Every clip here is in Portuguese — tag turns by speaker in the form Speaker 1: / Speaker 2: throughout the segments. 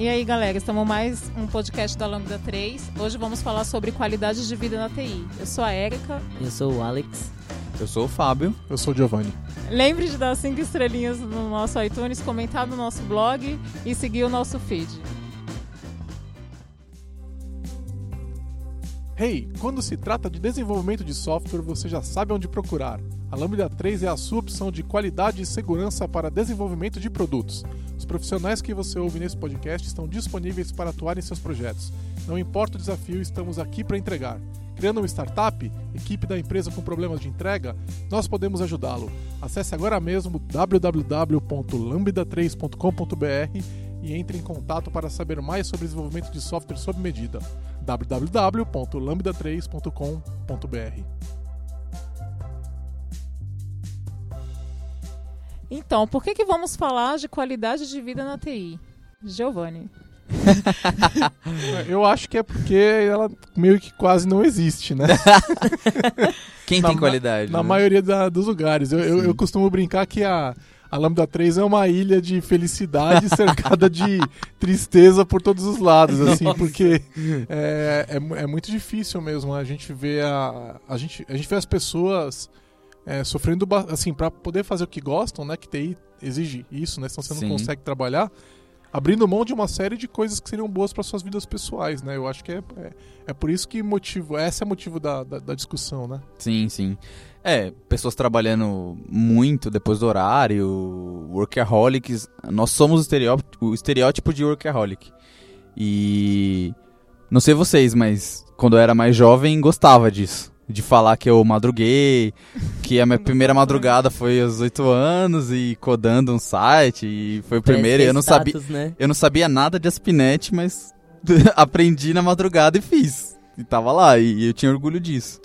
Speaker 1: E aí, galera, estamos mais um podcast da Lambda 3. Hoje vamos falar sobre qualidade de vida na TI. Eu sou a Érica.
Speaker 2: Eu sou o Alex.
Speaker 3: Eu sou o Fábio.
Speaker 4: Eu sou o Giovanni.
Speaker 1: Lembre de dar cinco estrelinhas no nosso iTunes, comentar no nosso blog e seguir o nosso feed.
Speaker 4: Hey, quando se trata de desenvolvimento de software, você já sabe onde procurar. A Lambda 3 é a sua opção de qualidade e segurança para desenvolvimento de produtos. Profissionais que você ouve nesse podcast estão disponíveis para atuar em seus projetos. Não importa o desafio, estamos aqui para entregar. Criando uma startup, equipe da empresa com problemas de entrega, nós podemos ajudá-lo. Acesse agora mesmo www.lambda3.com.br e entre em contato para saber mais sobre desenvolvimento de software sob medida. www.lambda3.com.br
Speaker 1: Então, por que, que vamos falar de qualidade de vida na TI? Giovanni.
Speaker 4: Eu acho que é porque ela meio que quase não existe, né?
Speaker 3: Quem
Speaker 4: Na
Speaker 3: tem qualidade?
Speaker 4: Na
Speaker 3: né?
Speaker 4: maioria da- dos lugares. Eu, eu, eu costumo brincar que a, a Lambda 3 é uma ilha de felicidade cercada de tristeza por todos os lados, assim,
Speaker 2: Nossa.
Speaker 4: porque é, é, é muito difícil mesmo a gente ver a, a, gente, a gente vê as pessoas é, sofrendo, assim, para poder fazer o que gostam, né, que TI exige isso, né, senão você não
Speaker 3: Sim.
Speaker 4: consegue trabalhar, abrindo mão de uma série de coisas que seriam boas para suas vidas pessoais, né, eu acho que é, é, é por isso que motivo, esse é o motivo da, da, da discussão, né.
Speaker 3: Sim, sim. É, pessoas trabalhando muito depois do horário, workaholics. Nós somos o estereótipo, o estereótipo de workaholic. E não sei vocês, mas quando eu era mais jovem gostava disso. De falar que eu madruguei, que a minha primeira madrugada foi aos 8 anos e codando um site, e foi o primeiro, e eu não sabia.
Speaker 2: Né?
Speaker 3: Eu não sabia nada de Aspinet, mas aprendi na madrugada e fiz. E tava lá, e eu tinha orgulho disso.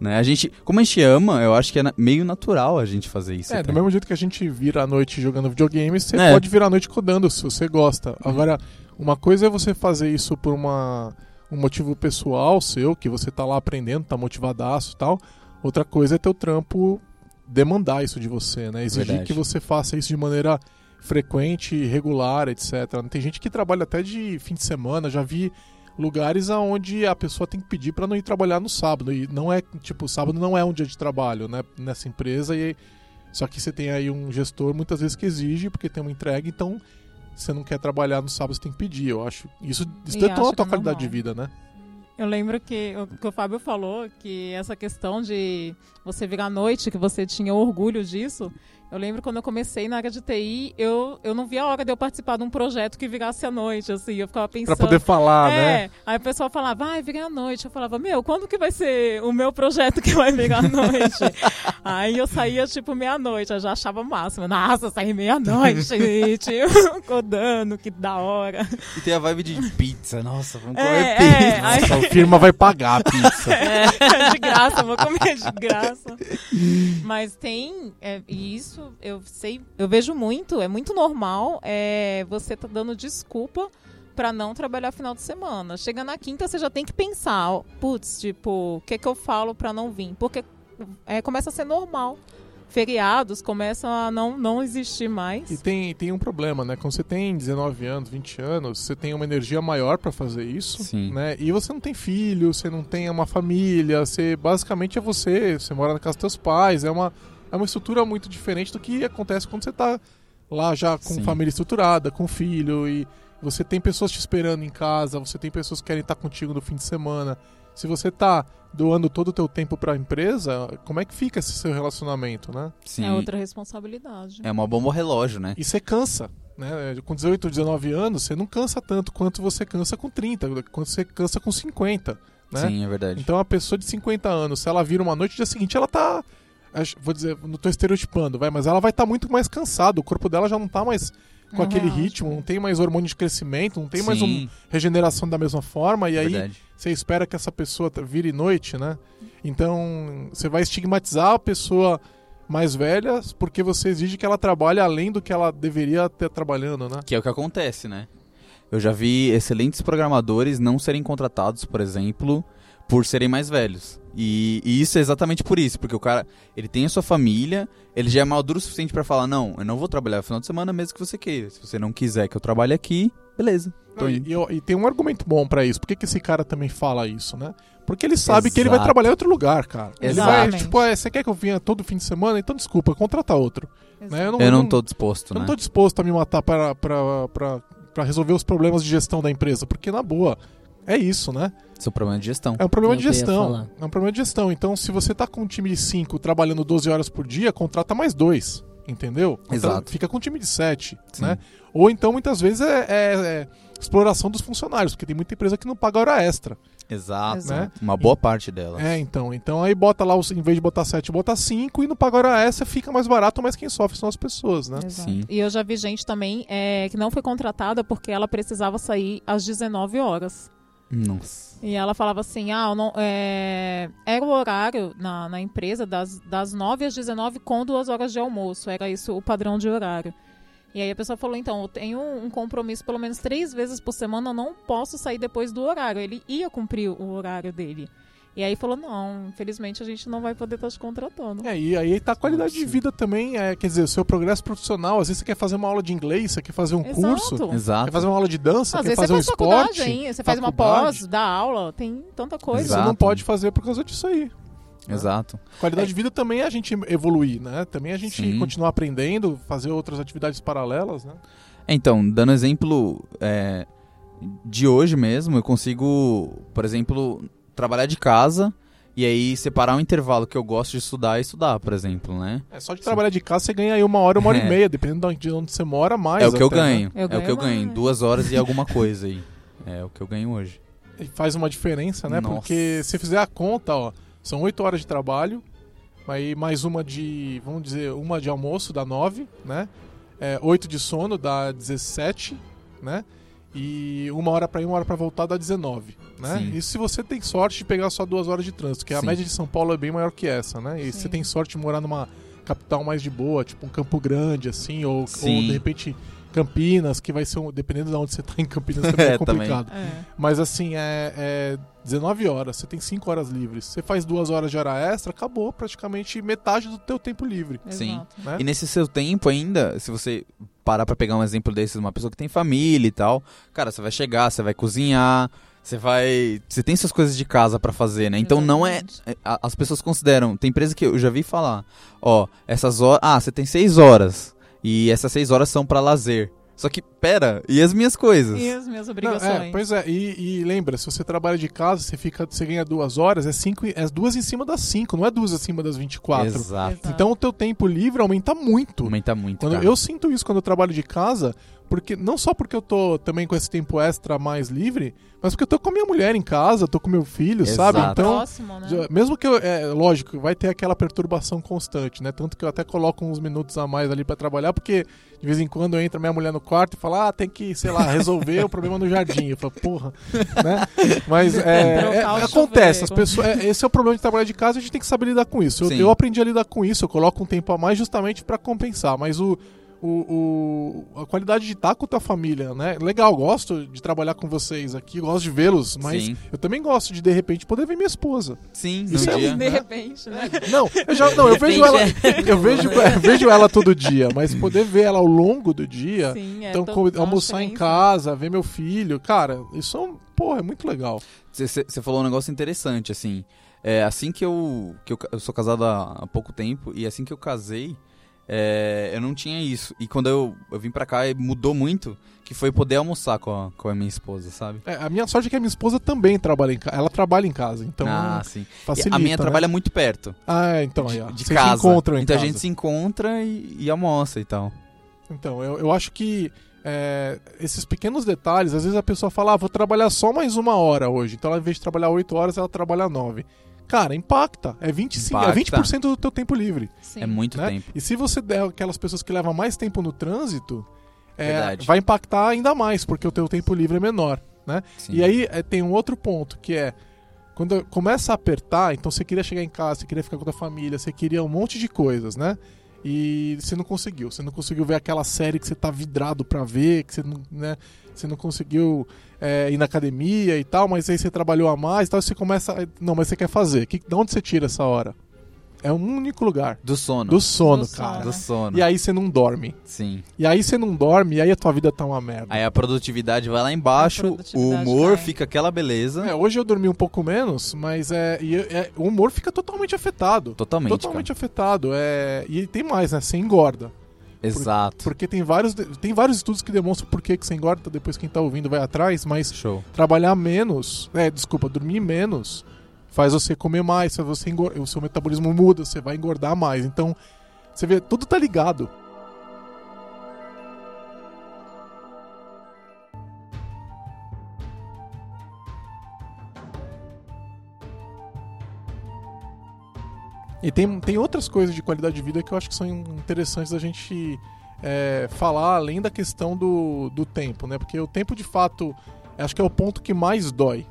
Speaker 3: Né? A gente, como a gente ama, eu acho que é na- meio natural a gente fazer isso.
Speaker 4: É,
Speaker 3: até.
Speaker 4: do mesmo jeito que a gente vira a noite jogando videogame, você
Speaker 3: É.
Speaker 4: pode virar a noite codando se você gosta. Agora, uma coisa é você fazer isso por uma, um motivo pessoal seu, que você tá lá aprendendo, tá motivadaço e tal. Outra coisa é teu trampo demandar isso de você, né? Exigir
Speaker 3: Verdade.
Speaker 4: que você faça isso de maneira frequente, regular, etc. Tem gente que trabalha até de fim de semana, já vi lugares aonde a pessoa tem que pedir para não ir trabalhar no sábado e não é tipo sábado não é um dia de trabalho né nessa empresa e só que você tem aí um gestor muitas vezes que exige porque tem uma entrega então você não quer trabalhar no sábado você tem que pedir eu acho isso isso detona a tua qualidade de
Speaker 1: normal.
Speaker 4: vida né
Speaker 1: Eu lembro que o, que o Fábio falou que essa questão de você virar à noite, que você tinha orgulho disso. Eu lembro quando eu comecei na área de TI, eu, eu não via a hora de eu participar de um projeto que virasse à noite, assim. Eu ficava
Speaker 4: Pra
Speaker 1: pensando.
Speaker 4: poder falar
Speaker 1: é,
Speaker 4: né
Speaker 1: aí o pessoal falava, vai virar à noite. Eu falava, meu, quando que vai ser o meu projeto que vai virar à noite? aí eu saía, tipo, meia-noite, eu já achava o máximo. Nossa, saí meia-noite, gente, codando, que da hora.
Speaker 3: E tem a vibe de pizza, nossa, vamos
Speaker 1: É,
Speaker 3: comer
Speaker 1: é,
Speaker 3: pizza.
Speaker 1: aí-
Speaker 4: Nossa, a firma vai pagar a pizza
Speaker 1: É, de graça, vou comer de graça. Mas tem, é, e eu sei, eu vejo muito, é muito normal é, você tá dando desculpa pra não trabalhar final de semana. Chega na quinta, você já tem que pensar, putz, tipo, o que que eu falo pra não vir? Porque é, começa a ser normal. Feriados começam a não, não existir mais.
Speaker 4: E tem, tem um problema, né? Quando você tem 19 anos, 20 anos, você tem uma energia maior pra fazer isso,
Speaker 3: Sim.
Speaker 4: né? E você não tem filho, você não tem uma família, você basicamente é você, você mora na casa dos teus pais, é uma, é uma estrutura muito diferente do que acontece quando você tá lá já com
Speaker 3: Sim.
Speaker 4: família estruturada, com filho e você tem pessoas te esperando em casa, você tem pessoas que querem estar contigo no fim de semana. Se você tá doando todo o teu tempo pra empresa, como é que fica esse seu relacionamento, né?
Speaker 3: Sim.
Speaker 1: É outra responsabilidade.
Speaker 3: É uma bomba relógio, né?
Speaker 4: E você cansa. Né? Com 18, 19 anos, você não cansa tanto quanto você cansa com 30, quanto você cansa com 50. Né?
Speaker 3: Sim, é verdade.
Speaker 4: Então a pessoa de 50 anos, se ela vira uma noite, no dia seguinte ela tá. Vou dizer, não tô estereotipando, vai, mas ela vai estar muito mais cansada. O corpo dela já não tá mais com
Speaker 1: Não
Speaker 4: aquele
Speaker 1: reage,
Speaker 4: ritmo, não tem mais hormônio de crescimento, não tem mais uma
Speaker 3: Sim,
Speaker 4: regeneração da mesma forma, e aí você espera que essa pessoa vire noite, né? Então você vai estigmatizar a pessoa mais velha porque você exige que ela trabalhe além do que ela deveria estar trabalhando, né?
Speaker 3: Que é o que acontece, né? Eu já vi excelentes programadores não serem contratados, por exemplo, por serem mais velhos. E, e isso é exatamente por isso, porque o cara, ele tem a sua família, ele já é maduro o suficiente pra falar, não, eu não vou trabalhar no final de semana mesmo que você queira. Se você não quiser que eu trabalhe aqui, beleza.
Speaker 4: Não, e, e eu- e tem um argumento bom pra isso. Por que, que esse cara também fala isso, né? Porque ele sabe que ele vai
Speaker 3: Exato.
Speaker 4: trabalhar em outro lugar, cara. Ele vai,
Speaker 1: Exatamente.
Speaker 4: tipo, é, você quer que eu venha todo fim de semana? Então desculpa, contrata outro. Né?
Speaker 1: Exato.
Speaker 3: Eu não tô disposto,
Speaker 4: Eu não
Speaker 3: né?
Speaker 4: tô disposto a me matar para, para, para, para resolver os problemas de gestão da empresa, porque na boa, é isso, né?
Speaker 3: Seu problema de gestão.
Speaker 4: É um problema
Speaker 2: É
Speaker 4: de gestão. É um problema de gestão. Então, se você tá com um time de 5 trabalhando 12 horas por dia, contrata mais dois. Entendeu? Contra-
Speaker 3: Exato.
Speaker 4: Fica com um time de 7,
Speaker 3: Sim.
Speaker 4: né? Ou então, muitas vezes, é, é- é exploração dos funcionários, porque tem muita empresa que não paga hora extra.
Speaker 3: Exato. Né? Uma boa parte delas.
Speaker 4: É, então. Então aí bota lá, em vez de botar 7, bota 5 e não paga hora extra, fica mais barato, mas quem sofre são as pessoas, né?
Speaker 1: Exato.
Speaker 3: Sim.
Speaker 1: E eu já vi gente também é, que não foi contratada porque ela precisava sair às 19 horas.
Speaker 3: Nossa.
Speaker 1: E ela falava assim, ah, não, é, era o horário na, na empresa das, das 9 às 19 com duas horas de almoço. Era isso o padrão de horário. E aí a pessoa falou, então, eu tenho um compromisso pelo menos três vezes por semana, eu não posso sair depois do horário. Ele ia cumprir o horário dele. E aí falou, não, infelizmente a gente não vai poder estar te contratando.
Speaker 4: É, e aí tá a qualidade de vida também, é, quer dizer, o seu progresso profissional, às vezes você quer fazer uma aula de inglês, você quer fazer um curso,
Speaker 1: Exato.
Speaker 3: Exato.
Speaker 4: quer fazer uma aula de dança,
Speaker 1: Às
Speaker 4: quer
Speaker 1: vezes
Speaker 4: fazer
Speaker 1: você
Speaker 4: um esporte.
Speaker 1: hein? Você faz uma pós, dá aula, tem tanta coisa.
Speaker 4: Você
Speaker 3: Exato.
Speaker 4: não pode fazer por causa disso aí.
Speaker 3: Exato.
Speaker 4: Qualidade de vida também é a gente evoluir, né? Também a gente
Speaker 3: Sim.
Speaker 4: continuar aprendendo, fazer outras atividades paralelas, né?
Speaker 3: Então, dando exemplo é, de hoje mesmo, eu consigo, por exemplo, trabalhar de casa e aí separar um intervalo que eu gosto de estudar e estudar, por exemplo, né?
Speaker 4: É só de trabalhar de casa você ganha aí uma hora, uma hora
Speaker 3: É.
Speaker 4: e meia, dependendo de onde você mora, mais.
Speaker 3: é o que eu
Speaker 4: até, né?
Speaker 3: ganho.
Speaker 1: Eu
Speaker 3: é o que
Speaker 1: ganho
Speaker 3: eu ganho.
Speaker 1: mais.
Speaker 3: Duas horas e alguma coisa aí. É o que eu ganho hoje.
Speaker 4: E faz uma diferença, né?
Speaker 3: Nossa.
Speaker 4: Porque se fizer a conta, ó, são oito horas de trabalho, aí mais uma de, vamos dizer, uma de almoço dá nove, né? É, oito de sono dá 17, né? E uma hora pra ir, uma hora pra voltar dá 19, né?
Speaker 3: Sim.
Speaker 4: Isso se você tem sorte de pegar só duas horas de trânsito, que a
Speaker 3: Sim.
Speaker 4: média de São Paulo é bem maior que essa, né? E
Speaker 1: Sim.
Speaker 4: você tem sorte de morar numa capital mais de boa, tipo um Campo Grande, assim, ou, ou de repente Campinas, que vai ser um, dependendo de onde você tá em Campinas também é
Speaker 3: É, também.
Speaker 4: complicado.
Speaker 1: É.
Speaker 4: Mas assim, é, é 19 horas, você tem 5 horas livres. Você faz duas horas de hora extra, acabou praticamente metade do teu tempo livre.
Speaker 3: Sim.
Speaker 4: Né?
Speaker 3: E nesse seu tempo ainda, se você parar pra pegar um exemplo desse de uma pessoa que tem família e tal, cara, você vai chegar, você vai cozinhar, você vai, você tem suas coisas de casa pra fazer, né? Então não é, é, as pessoas consideram, tem empresa que eu já vi falar, ó, essas horas, ah, você tem seis horas e essas seis horas são pra lazer. Só que, pera, e as minhas coisas?
Speaker 1: E as minhas
Speaker 4: Não,
Speaker 1: obrigações.
Speaker 4: é, pois é, e, e lembra, se você trabalha de casa, você fica, você ganha duas horas, é cinco, é duas em cima das 5, não é duas acima das 24.
Speaker 3: Exato.
Speaker 1: Exato.
Speaker 4: Então o teu tempo livre aumenta muito.
Speaker 3: Aumenta muito,
Speaker 4: Quando
Speaker 3: cara.
Speaker 4: eu sinto isso quando eu trabalho de casa, porque não só porque eu tô também com esse tempo extra mais livre, mas porque eu tô com a minha mulher em casa, tô com meu filho, sabe?
Speaker 3: Exato.
Speaker 4: Então,
Speaker 1: Próximo, né?
Speaker 4: Já- Mesmo que eu, é lógico, vai ter aquela perturbação constante, né? Tanto que eu até coloco uns minutos a mais ali pra trabalhar, porque de vez em quando entra minha mulher no quarto e fala, ah, tem que, sei lá, resolver o problema no jardim. Eu falo, porra, né? Mas é, é- acontece, as pessoas, é- esse é o problema de trabalhar de casa, a gente tem que saber lidar com isso. Eu, eu aprendi a lidar com isso, eu coloco um tempo a mais justamente pra compensar, mas o o, o- a qualidade de estar com a tua família, né? Legal, gosto de trabalhar com vocês aqui, gosto de vê-los, mas
Speaker 3: Sim.
Speaker 4: eu também gosto de, de repente, poder ver minha esposa.
Speaker 3: Sim, no
Speaker 4: Isso é
Speaker 3: dia.
Speaker 1: De repente, né?
Speaker 4: Não, eu já não, eu vejo ela, eu vejo, eu vejo ela todo dia, mas poder ver ela ao longo do dia,
Speaker 1: Sim, é
Speaker 4: então almoçar em casa, ver meu filho, cara, isso é, um- porra, é muito legal.
Speaker 3: Você falou um negócio interessante, assim. É, assim que eu. Que eu, eu sou casado há, há pouco tempo, e assim que eu casei, é, eu não tinha isso. E quando eu, eu vim pra cá, mudou muito, que foi poder almoçar com a, com a minha esposa, sabe?
Speaker 4: É, a minha sorte é que a minha esposa também trabalha em casa, ela trabalha em casa, então
Speaker 3: ah, sim. E
Speaker 4: facilita.
Speaker 3: a minha
Speaker 4: né?
Speaker 3: trabalha muito perto.
Speaker 4: Ah, então aí, ó.
Speaker 3: de
Speaker 4: Vocês
Speaker 3: casa.
Speaker 4: se encontram em
Speaker 3: então
Speaker 4: casa.
Speaker 3: a gente se encontra e, e almoça e tal.
Speaker 4: Então, eu, eu acho que é, esses pequenos detalhes, às vezes a pessoa fala, ah, vou trabalhar só mais uma hora hoje. Então, ela, ao invés de trabalhar 8 horas, ela trabalha 9. Cara, impacta. É 25, é
Speaker 3: Impacta.
Speaker 4: 20% do teu tempo livre.
Speaker 1: Sim.
Speaker 3: É muito
Speaker 4: né?
Speaker 3: tempo.
Speaker 4: E se você der aquelas pessoas que levam mais tempo no trânsito, é, vai impactar ainda mais, porque o teu tempo livre é menor.
Speaker 3: Sim.
Speaker 4: E aí é, tem um outro ponto, que é quando começa a apertar, então você queria chegar em casa, você queria ficar com a tua família, você queria um monte de coisas, né? E você não conseguiu. Você não conseguiu ver aquela série que você tá vidrado pra ver, que você não, né? Você não conseguiu é, ir na academia e tal, mas aí você trabalhou a mais e tal, e você começa. a- Não, mas você quer fazer. Que, de onde você tira essa hora? é um único lugar.
Speaker 3: Do sono.
Speaker 4: Do sono,
Speaker 1: Do
Speaker 4: cara.
Speaker 1: sono.
Speaker 3: Do sono.
Speaker 4: E aí você não dorme.
Speaker 3: Sim.
Speaker 4: E aí você não dorme, e aí a tua vida tá uma merda.
Speaker 3: Aí a produtividade vai lá embaixo, o humor
Speaker 1: cai.
Speaker 3: fica aquela beleza.
Speaker 4: É, hoje eu dormi um pouco menos, mas é, e é- o humor fica totalmente afetado.
Speaker 3: Totalmente.
Speaker 4: totalmente afetado. É, e tem mais, né? Você engorda.
Speaker 3: Exato.
Speaker 4: Porque tem vários, tem vários estudos que demonstram por que que você engorda, depois quem tá ouvindo vai atrás, mas
Speaker 3: Show.
Speaker 4: trabalhar menos, é, desculpa, dormir menos, faz você comer mais, faz você engor- o seu metabolismo muda, você vai engordar mais. Então, você vê, tudo tá ligado. E tem, tem outras coisas de qualidade de vida que eu acho que são interessantes a gente é, falar além da questão do, do tempo, né? Porque o tempo, de fato, acho que é o ponto que mais dói.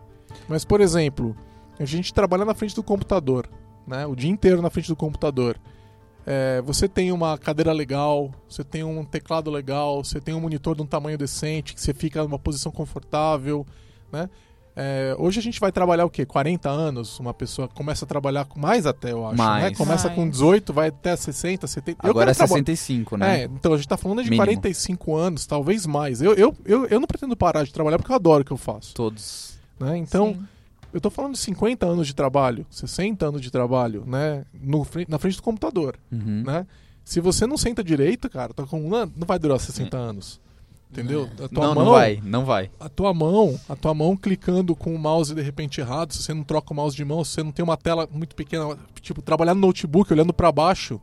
Speaker 4: Mas, por exemplo, a gente trabalha na frente do computador, né? O dia inteiro na frente do computador. É, você tem uma cadeira legal, você tem um teclado legal, você tem um monitor de um tamanho decente, que você fica numa posição confortável, né? É, hoje a gente vai trabalhar o quê? 40 anos? Uma pessoa começa a trabalhar com mais até, eu acho,
Speaker 3: Mais.
Speaker 4: né? Começa
Speaker 1: Mais.
Speaker 4: com 18, vai até 60, 70. Eu
Speaker 3: Agora é
Speaker 4: quero traba-
Speaker 3: 65, né?
Speaker 4: é, então a gente tá falando de
Speaker 3: Mínimo.
Speaker 4: 45 anos, talvez mais. Eu, eu, eu, eu não pretendo parar de trabalhar porque eu adoro o que eu faço.
Speaker 3: Todos.
Speaker 4: Né? Então,
Speaker 1: Sim.
Speaker 4: eu tô falando de 50 anos de trabalho, 60 anos de trabalho, né? No, na frente do computador.
Speaker 3: Uhum.
Speaker 4: Né? Se você não senta direito, cara, tua coluna não vai durar 60 anos. Entendeu? A tua.
Speaker 3: Não,
Speaker 4: mão,
Speaker 3: não vai, não vai.
Speaker 4: A tua mão, a tua mão clicando com o mouse de repente errado, se você não troca o mouse de mão, se você não tem uma tela muito pequena, tipo, trabalhar no notebook olhando pra baixo,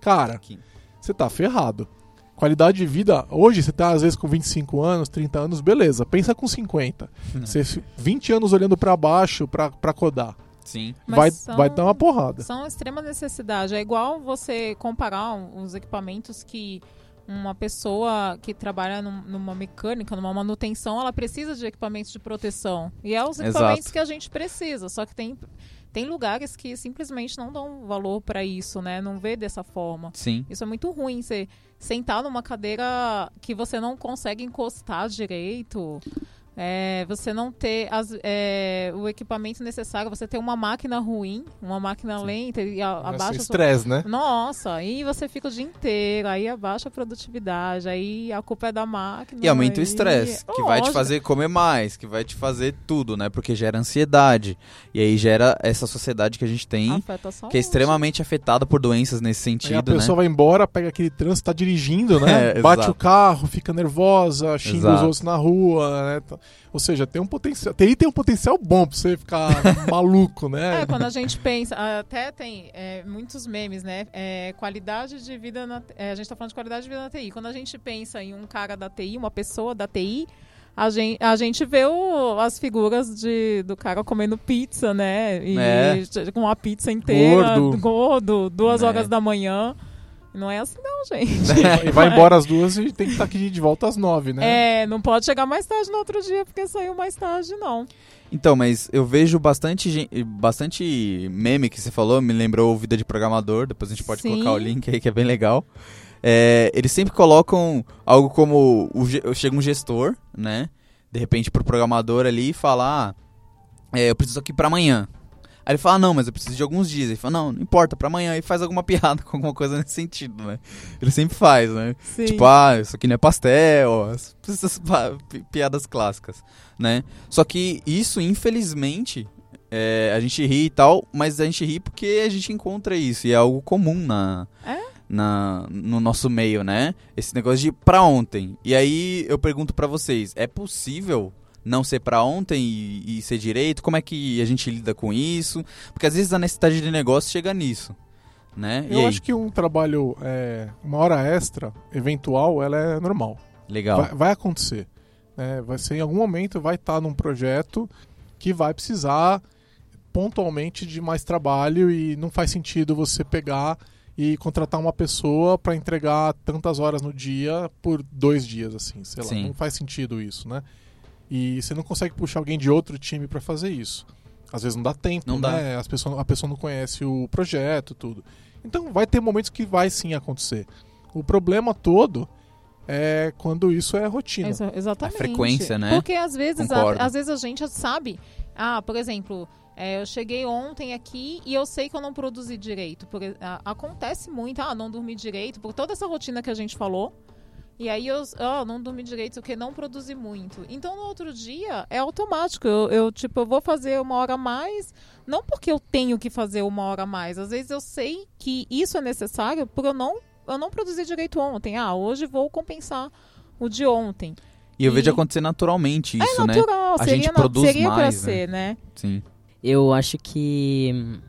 Speaker 4: cara,
Speaker 3: Aqui.
Speaker 4: você tá ferrado. Qualidade de vida, hoje você tá às vezes com 25 anos, 30 anos, beleza. Pensa com 50. Você fi- 20 anos olhando pra baixo pra, pra codar.
Speaker 3: Sim.
Speaker 1: Mas
Speaker 4: Vai,
Speaker 1: são-
Speaker 4: vai dar uma porrada.
Speaker 1: São extrema necessidade. É igual você comparar os equipamentos que uma pessoa que trabalha num- numa mecânica, numa manutenção, ela precisa de equipamentos de proteção. E é os
Speaker 3: Exato.
Speaker 1: equipamentos que a gente precisa. Só que tem, tem lugares que simplesmente não dão valor para isso, né? Não vê dessa forma.
Speaker 3: Sim.
Speaker 1: Isso é muito ruim. Você sentar numa cadeira que você não consegue encostar direito. É, você não ter as- é, o equipamento necessário, você ter uma máquina ruim, uma máquina lenta e a, abaixa. a sua-
Speaker 4: estresse, né?
Speaker 1: Nossa, aí você fica o dia inteiro, aí abaixa a produtividade, aí a culpa é da máquina.
Speaker 3: E aumenta o
Speaker 1: aí-
Speaker 3: estresse, que vai te fazer comer mais, que vai te fazer tudo, né? Porque gera ansiedade. E aí gera essa sociedade que a gente tem, que é extremamente afetada por doenças nesse
Speaker 4: Aí
Speaker 3: sentido,
Speaker 4: a pessoa
Speaker 3: né?
Speaker 4: vai embora, pega aquele trânsito, tá dirigindo, né?
Speaker 3: É,
Speaker 4: Bate
Speaker 3: exato.
Speaker 4: o carro, fica nervosa, xinga os
Speaker 3: Exato.
Speaker 4: outros na rua, né? Ou seja, tem um potencial. TI tem um potencial bom pra você ficar maluco, né?
Speaker 1: É, quando a gente pensa, até tem é, muitos memes, né? É, qualidade de vida na. é, a gente tá falando de qualidade de vida na TI. Quando a gente pensa em um cara da TI, uma pessoa da TI, a gente, a gente vê o- as figuras de, do cara comendo pizza, né? E
Speaker 3: É.
Speaker 1: com a pizza inteira,
Speaker 4: Gordo.
Speaker 1: gordo, duas
Speaker 3: É.
Speaker 1: horas da manhã. Não é assim, não, gente.
Speaker 4: E vai embora às duas e tem que estar aqui de volta às nove, né?
Speaker 1: É, não pode chegar mais tarde no outro dia porque saiu mais tarde, não.
Speaker 3: Então, mas eu vejo bastante, bastante meme que você falou, me lembrou Vida de Programador, depois a gente pode
Speaker 1: Sim.
Speaker 3: colocar o link aí que é bem legal. É, eles sempre colocam algo como o chega um gestor, né? De repente pro programador ali e fala, ah, é, eu preciso aqui pra amanhã. Aí ele fala, ah, não, mas eu preciso de alguns dias. Ele fala, não, não importa, pra amanhã. E faz alguma piada com alguma coisa nesse sentido, né? Ele sempre faz, né?
Speaker 1: Sim.
Speaker 3: Tipo, ah, isso aqui não é pastel, as- essas piadas clássicas, né? Só que isso, infelizmente, é, a gente ri e tal, mas a gente ri porque a gente encontra isso e é algo comum na,
Speaker 1: É?
Speaker 3: na no nosso meio, né? Esse negócio de pra ontem. E aí eu pergunto pra vocês, é possível não ser pra ontem e, e ser direito? Como é que a gente lida com isso? Porque às vezes a necessidade de negócio chega nisso, né?
Speaker 4: Eu acho que um trabalho, é, uma hora extra, eventual, ela é normal.
Speaker 3: Legal.
Speaker 4: Vai, vai acontecer. né? vai ser em algum momento, vai estar num projeto que vai precisar pontualmente de mais trabalho e não faz sentido você pegar e contratar uma pessoa para entregar tantas horas no dia por dois dias, assim, sei lá.
Speaker 3: Sim.
Speaker 4: Não faz sentido isso, né? E você não consegue puxar alguém de outro time para fazer isso. Às vezes não dá tempo,
Speaker 3: Não dá.
Speaker 4: né? As pessoas, a pessoa não conhece o projeto, tudo. Então vai ter momentos que vai sim acontecer. O problema todo é quando isso é rotina.
Speaker 1: Exa- exatamente.
Speaker 3: A frequência, né?
Speaker 1: Porque às vezes, a, às vezes a gente sabe. Ah, por exemplo, É, eu cheguei ontem aqui e eu sei que eu não produzi direito. Porque, a, acontece muito, ah, não dormi direito, por toda essa rotina que a gente falou. E aí eu oh, não dormi direito porque não produzi muito. Então no outro dia é automático. Eu, eu, tipo, eu vou fazer uma hora a mais, não porque eu tenho que fazer uma hora a mais. Às vezes eu sei que isso é necessário porque eu não, eu não produzi direito ontem. Ah, hoje vou compensar o de ontem.
Speaker 3: E eu vejo acontecer naturalmente isso,
Speaker 1: é
Speaker 3: né?
Speaker 1: natural,
Speaker 3: A
Speaker 1: seria,
Speaker 3: gente
Speaker 1: na-
Speaker 3: produz
Speaker 1: seria pra
Speaker 3: mais,
Speaker 1: ser, né?
Speaker 3: Sim.
Speaker 2: Eu acho que.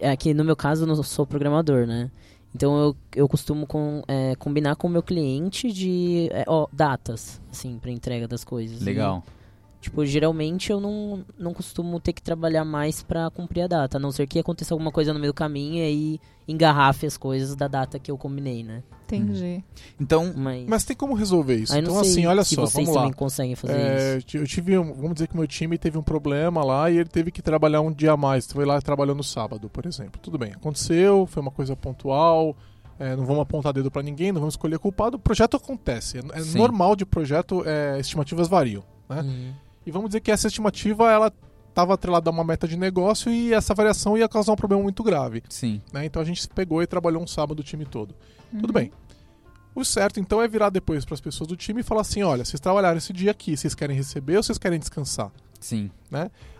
Speaker 2: É que no meu caso eu não sou programador, né? Então eu, eu costumo com, é, combinar com o meu cliente de é, ó, datas, assim, pra entrega das coisas.
Speaker 3: Legal.
Speaker 2: E, tipo, geralmente eu não, não costumo ter que trabalhar mais pra cumprir a data, a não ser que aconteça alguma coisa no meio do caminho e aí engarrafe as coisas da data que eu combinei, né?
Speaker 1: Entendi.
Speaker 3: Então,
Speaker 2: Mas,
Speaker 4: Mas tem como resolver isso. então, assim, olha só,
Speaker 2: vocês
Speaker 4: vamos lá.
Speaker 2: também conseguem fazer
Speaker 4: É,
Speaker 2: isso.
Speaker 4: eu tive, um- vamos dizer que meu time teve um problema lá e ele teve que trabalhar um dia a mais. Foi lá e trabalhou no sábado, por exemplo. Tudo bem, aconteceu, foi uma coisa pontual. é, não vamos apontar dedo pra ninguém, não vamos escolher culpado. O projeto acontece. É, é
Speaker 3: Sim.
Speaker 4: normal de projeto, é, estimativas variam. né?
Speaker 2: Uhum.
Speaker 4: E vamos dizer que essa estimativa ela estava atrelada a uma meta de negócio e essa variação ia causar um problema muito grave.
Speaker 3: sim.
Speaker 4: né? Então a gente pegou e trabalhou um sábado o time todo. Tudo
Speaker 1: Uhum.
Speaker 4: bem. O certo, então, é virar depois para as pessoas do time e falar assim: olha, vocês trabalharam esse dia aqui, vocês querem receber ou vocês querem descansar?
Speaker 3: Sim.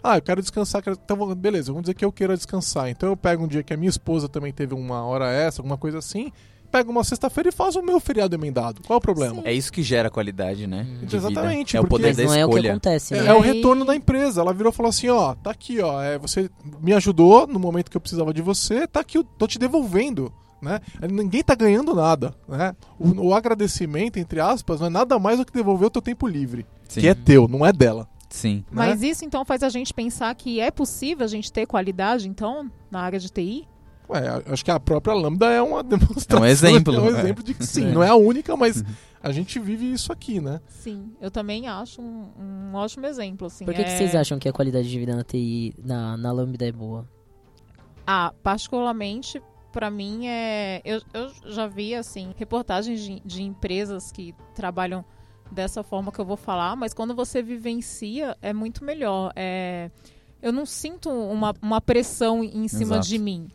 Speaker 4: Ah, eu quero descansar. Quero... Então, beleza, vamos dizer que eu queira descansar. Então eu pego um dia que a minha esposa também teve uma hora extra, alguma coisa assim, pego uma sexta-feira e faço o meu feriado emendado. Qual é o problema?
Speaker 1: Sim.
Speaker 3: É isso que gera qualidade, né?
Speaker 2: Hum.
Speaker 4: Exatamente,
Speaker 3: É o poder da
Speaker 2: não é o que
Speaker 3: escolha.
Speaker 2: acontece,
Speaker 4: É,
Speaker 2: né?
Speaker 4: é o
Speaker 1: aí-
Speaker 4: retorno da empresa. Ela virou e falou assim: ó, tá aqui, ó. é, você me ajudou no momento que eu precisava de você, tá aqui, eu tô te devolvendo. Né? Ninguém tá ganhando nada. Né? O, o agradecimento, entre aspas, não é nada mais do que devolver o teu tempo livre.
Speaker 3: Sim.
Speaker 4: Que é teu, não é dela.
Speaker 3: Sim.
Speaker 4: né?
Speaker 1: Mas isso então faz a gente pensar que é possível a gente ter qualidade, então, na área de TI?
Speaker 4: Ué, acho que a própria Lambda é uma demonstração.
Speaker 3: É um exemplo,
Speaker 4: É um
Speaker 3: é.
Speaker 4: exemplo de que sim,
Speaker 2: É.
Speaker 4: não é a única, mas a gente vive isso aqui, né?
Speaker 1: Sim, eu também acho um, um ótimo exemplo. Assim,
Speaker 2: Por que,
Speaker 1: é...
Speaker 2: que vocês acham que a qualidade de vida na TI, na, na Lambda é boa?
Speaker 1: Ah, particularmente, pra mim, é. Eu, eu já vi, assim, reportagens de, de empresas que trabalham dessa forma que eu vou falar, mas quando você vivencia, é muito melhor. É... Eu não sinto uma, uma pressão em cima
Speaker 3: Exato.
Speaker 1: de mim.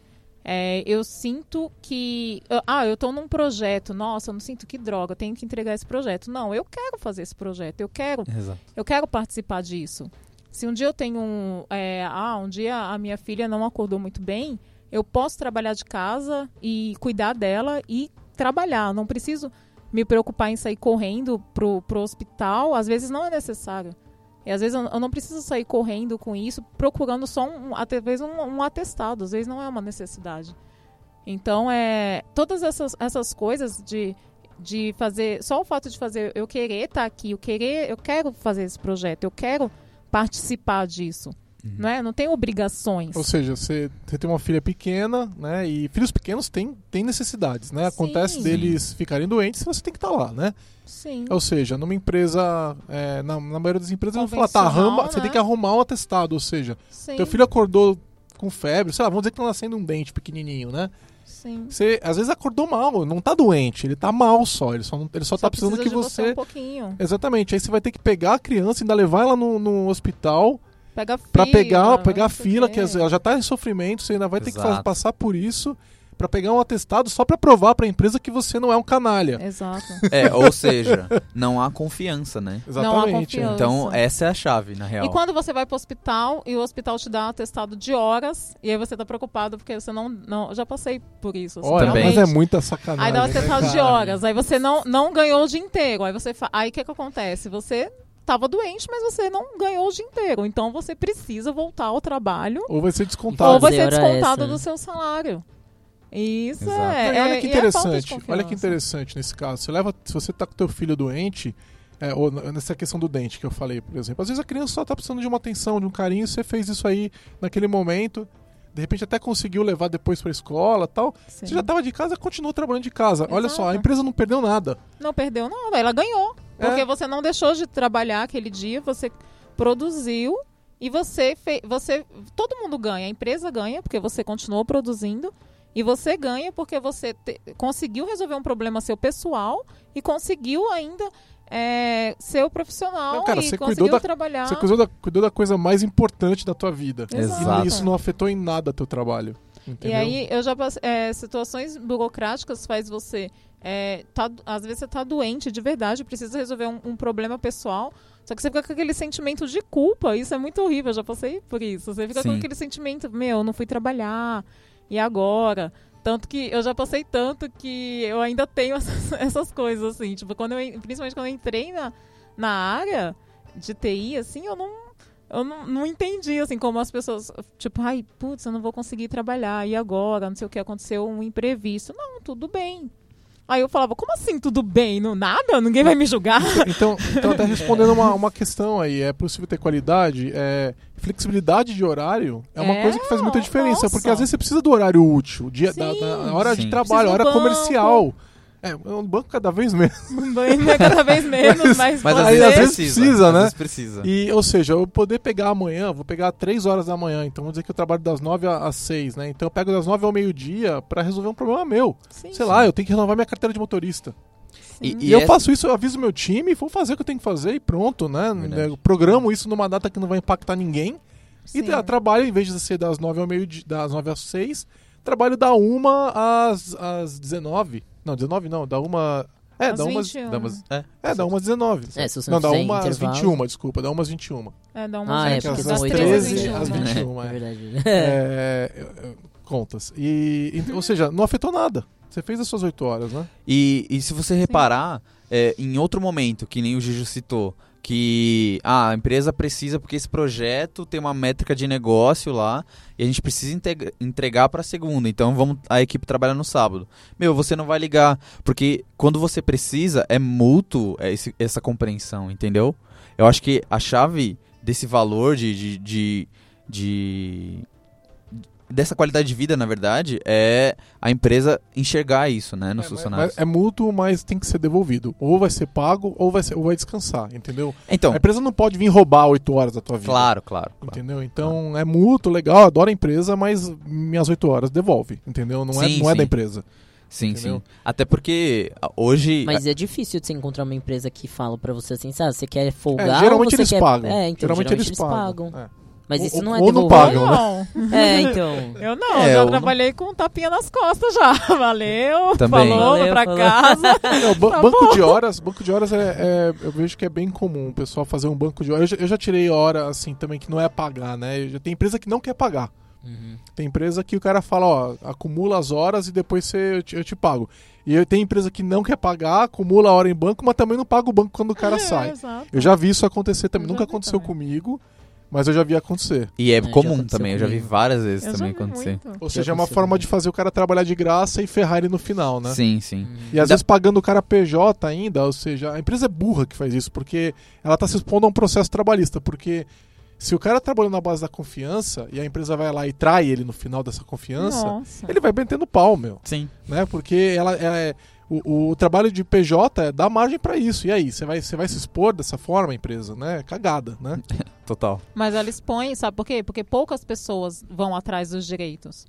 Speaker 1: É, eu sinto que. Ah, eu tô num projeto. Nossa, eu não sinto que droga, eu tenho que entregar esse projeto. Não, eu quero fazer esse projeto. Eu quero
Speaker 3: Exato.
Speaker 1: eu quero participar disso. Se um dia eu tenho um, é, ah, um dia a minha filha não acordou muito bem, eu posso trabalhar de casa e cuidar dela e trabalhar. Não preciso me preocupar em sair correndo pro, pro hospital. Às vezes não é necessário. E às vezes eu, não preciso sair correndo com isso, procurando só um, até vezes um, um atestado. Às vezes não é uma necessidade. Então, é, todas essas, essas coisas de, de fazer, só o fato de fazer, eu querer estar aqui, eu querer, eu quero fazer esse projeto, eu quero participar disso, não é? Não tem obrigações.
Speaker 4: Ou seja, você, você tem uma filha pequena, né? E filhos pequenos têm, têm necessidades, né? Acontece
Speaker 1: Sim.
Speaker 4: deles ficarem doentes, você tem que estar lá, né?
Speaker 1: Sim.
Speaker 4: Ou seja, numa empresa, é, na, na maioria das empresas, falar, tá, arruma, você
Speaker 1: né?
Speaker 4: tem que arrumar um atestado, ou seja,
Speaker 1: Sim.
Speaker 4: teu filho acordou com febre, sei lá, vamos dizer que tá nascendo um dente pequenininho, né?
Speaker 1: Sim.
Speaker 4: Você, às vezes, acordou mal, não tá doente, ele tá mal só, ele só, não- ele só, tá precisando
Speaker 1: precisa
Speaker 4: que
Speaker 1: de
Speaker 4: você...
Speaker 1: um pouquinho.
Speaker 4: Exatamente, aí você vai ter que pegar a criança e ainda levar ela no, no hospital
Speaker 1: Pega fila.
Speaker 4: pra pegar, pegar a
Speaker 1: o
Speaker 4: fila, que ela já tá em sofrimento, você ainda vai ter que
Speaker 3: Exato.
Speaker 4: passar por isso pra pegar um atestado só pra provar pra empresa que você não é um canalha.
Speaker 1: Exato.
Speaker 3: É, ou seja, não há confiança, né?
Speaker 4: Exatamente.
Speaker 1: confiança.
Speaker 3: Então, essa é a chave, na real.
Speaker 1: E quando você vai pro hospital e o hospital te dá um atestado de horas, e aí você tá preocupado porque você não. não já passei por isso. assim,
Speaker 4: Olha,
Speaker 3: Também.
Speaker 4: mas é muita sacanagem.
Speaker 1: Aí dá o
Speaker 4: né,
Speaker 1: atestado de horas, aí você não, não ganhou o dia inteiro. Aí você fa... Aí o que, que acontece? Você tava doente, mas você não ganhou o dia inteiro. Então você precisa voltar ao trabalho
Speaker 4: Ou vai ser descontado.
Speaker 1: ou vai ser descontado do seu salário. Isso
Speaker 3: Exato.
Speaker 1: é.
Speaker 4: E olha
Speaker 1: é-
Speaker 4: que
Speaker 1: é falta de
Speaker 4: interessante, olha que interessante nesse caso. Você leva, se você tá com teu filho doente, é, ou nessa questão do dente que eu falei, por exemplo, às vezes a criança só tá precisando de uma atenção, de um carinho, você fez isso aí naquele momento, de repente até conseguiu levar depois pra escola, tal.
Speaker 1: Sim.
Speaker 4: Você já tava de casa, continuou trabalhando de casa. Olha só, a
Speaker 1: Exato.
Speaker 4: empresa não perdeu nada.
Speaker 1: Não perdeu nada, ela ganhou.
Speaker 4: É.
Speaker 1: Porque você não deixou de trabalhar aquele dia, você produziu e você fez. Você, todo mundo ganha. A empresa ganha porque você continuou produzindo. E você ganha porque você te- conseguiu resolver um problema seu pessoal e conseguiu ainda é, ser o profissional
Speaker 4: Não, cara,
Speaker 1: e
Speaker 4: você
Speaker 1: conseguiu
Speaker 4: cuidou da-
Speaker 1: trabalhar.
Speaker 4: Você cuidou da, cuidou da coisa mais importante da tua vida.
Speaker 3: Exato.
Speaker 4: E isso não afetou em nada teu trabalho.
Speaker 1: E
Speaker 4: Entendeu?
Speaker 1: aí, eu já passei. é, situações burocráticas faz você. É, tá, às vezes você tá doente de verdade, precisa resolver um, um problema pessoal. Só que você fica com aquele sentimento de culpa. Isso é muito horrível, eu já passei por isso. Você fica com
Speaker 3: Sim.
Speaker 1: aquele sentimento, meu, eu não fui trabalhar. E agora? Tanto que eu já passei tanto que eu ainda tenho essas, essas coisas, assim. Tipo, quando eu, en- principalmente quando eu entrei na, na área de TI, assim, eu não. Eu não, não entendi, assim, como as pessoas. Tipo, ai, putz, eu não vou conseguir trabalhar. E agora? Não sei o que aconteceu, um imprevisto. Não, tudo bem. Aí eu falava, como assim tudo bem? Não, nada? Ninguém vai me julgar?
Speaker 4: Então, então até respondendo uma, uma questão aí, é possível ter qualidade? É, flexibilidade de horário é uma
Speaker 1: É,
Speaker 4: coisa que faz muita diferença,
Speaker 1: nossa.
Speaker 4: porque às vezes você precisa do horário útil, dia, da,
Speaker 1: Sim.
Speaker 4: da hora de
Speaker 3: Sim.
Speaker 4: trabalho,
Speaker 1: Precisa
Speaker 4: hora
Speaker 1: banco.
Speaker 4: comercial. É, um banco cada vez menos.
Speaker 1: Ainda cada vez menos, mas,
Speaker 3: Mas
Speaker 1: você...
Speaker 3: às
Speaker 4: Aí,
Speaker 3: vezes,
Speaker 4: às vezes
Speaker 3: precisa,
Speaker 4: precisa,
Speaker 3: às
Speaker 4: né?
Speaker 3: vezes precisa.
Speaker 4: E, ou seja, eu poder pegar amanhã, vou pegar 3 horas da manhã, então vamos dizer que eu trabalho das 9 às 6, né? Então eu pego das 9 ao meio-dia pra resolver um problema meu.
Speaker 1: Sim,
Speaker 4: Sei lá, eu tenho que renovar minha carteira de motorista.
Speaker 1: sim.
Speaker 4: E,
Speaker 3: E
Speaker 4: eu
Speaker 3: é-
Speaker 4: faço isso, eu aviso meu time, vou fazer o que eu tenho que fazer e pronto, né?
Speaker 3: Verdade.
Speaker 4: Eu programo isso numa data que não vai impactar ninguém. E
Speaker 1: Sim.
Speaker 4: tra- trabalho, em vez de ser das 9 ao meio das 9 às 6, trabalho da 1 às, às 19. Não, 19 não, da 1. É,
Speaker 1: Às
Speaker 4: 1 às.
Speaker 1: 21.
Speaker 3: Damos- é,
Speaker 4: É, 1 às 19.
Speaker 2: É, se você
Speaker 4: não,
Speaker 2: não
Speaker 4: 1 às
Speaker 2: intervalo.
Speaker 4: 21, desculpa, 1 às 21.
Speaker 1: É, dá uma
Speaker 2: Ah, é, porque
Speaker 1: das
Speaker 2: oito
Speaker 1: 13
Speaker 2: horas.
Speaker 1: às 21.
Speaker 4: às
Speaker 1: né?
Speaker 4: 21,
Speaker 2: É,
Speaker 4: é.
Speaker 2: verdade.
Speaker 4: É, contas. E, e- ou seja, não afetou nada. Você fez as suas 8 horas, né?
Speaker 3: E, e se você reparar, é, em outro momento, que nem o Gigi citou, que ah, a empresa precisa, porque esse projeto tem uma métrica de negócio lá, e a gente precisa entregar para segunda, então vamos a equipe trabalhar no sábado. Meu, você não vai ligar, porque quando você precisa, é mútuo é esse- essa compreensão, entendeu? Eu acho que a chave desse valor de, de, de, de- dessa qualidade de vida, na verdade, é a empresa enxergar isso, né, nos
Speaker 4: É,
Speaker 3: funcionários.
Speaker 4: mas é mútuo, mas tem que ser devolvido. Ou vai ser pago, ou vai, ser, ou vai descansar, entendeu?
Speaker 3: Então,
Speaker 4: A empresa não pode vir roubar 8 horas da tua vida.
Speaker 3: claro, claro. claro.
Speaker 4: Entendeu? Então é mútuo, legal, adoro a empresa, mas minhas 8 horas devolve, entendeu? Não, é,
Speaker 3: Sim,
Speaker 4: não é da empresa.
Speaker 3: Sim,
Speaker 4: Entendeu?
Speaker 3: sim. Até porque hoje.
Speaker 2: Mas é difícil de você encontrar uma empresa que fala pra você assim, sabe, você quer folgar
Speaker 4: É,
Speaker 2: ou
Speaker 4: geralmente
Speaker 2: você
Speaker 4: eles
Speaker 2: quer...
Speaker 4: pagam.
Speaker 2: É, então,
Speaker 4: geralmente, eles pagam. É.
Speaker 2: Mas
Speaker 4: Ou-
Speaker 2: isso não é
Speaker 4: ou não
Speaker 2: devolver.
Speaker 4: pagam.
Speaker 1: Eu não.
Speaker 2: É, então.
Speaker 1: Eu não,
Speaker 3: É,
Speaker 1: já
Speaker 3: eu não-
Speaker 1: trabalhei com um tapinha nas costas já. Valeu,
Speaker 3: Também.
Speaker 1: falou,
Speaker 2: Valeu,
Speaker 1: pra
Speaker 2: falou.
Speaker 1: casa.
Speaker 4: É, o ba-
Speaker 1: Tá
Speaker 4: banco
Speaker 1: bom.
Speaker 4: de horas, banco de horas é, é- eu vejo que é bem comum o pessoal fazer um banco de horas. Eu já, eu já tirei hora assim também que não é pagar, né? Já tem empresa que não quer pagar.
Speaker 2: Uhum.
Speaker 4: Tem empresa que o cara fala, ó, acumula as horas e depois você, eu, te, eu te pago. E eu tenho empresa que não quer pagar, acumula a hora em banco, mas também não paga o banco quando o cara
Speaker 1: É,
Speaker 4: sai.
Speaker 1: exato.
Speaker 4: Eu já vi isso acontecer também.
Speaker 1: Eu já
Speaker 4: Nunca aconteceu
Speaker 1: também.
Speaker 4: comigo, mas eu já vi acontecer.
Speaker 3: E é,
Speaker 2: É,
Speaker 3: comum também, eu já vi várias vezes
Speaker 1: Eu
Speaker 3: também acontecer.
Speaker 1: muito.
Speaker 4: Ou seja, é uma forma de fazer o cara trabalhar de graça e ferrar ele no final, né?
Speaker 3: Sim, sim.
Speaker 2: Uhum.
Speaker 4: E às
Speaker 3: Da-
Speaker 4: vezes pagando o cara PJ ainda, ou seja, a empresa é burra que faz isso, porque ela está se expondo a um processo trabalhista, porque se o cara trabalhou na base da confiança e a empresa vai lá e trai ele no final dessa confiança,
Speaker 1: Nossa.
Speaker 4: ele vai metendo pau, meu,
Speaker 3: Sim.
Speaker 4: né? Porque ela, ela é o, o trabalho de PJ dá margem para isso. E aí, você vai, você vai se expor dessa forma, a empresa, né? Cagada, né?
Speaker 3: Total.
Speaker 1: Mas ela expõe, sabe por quê? Porque poucas pessoas vão atrás dos direitos.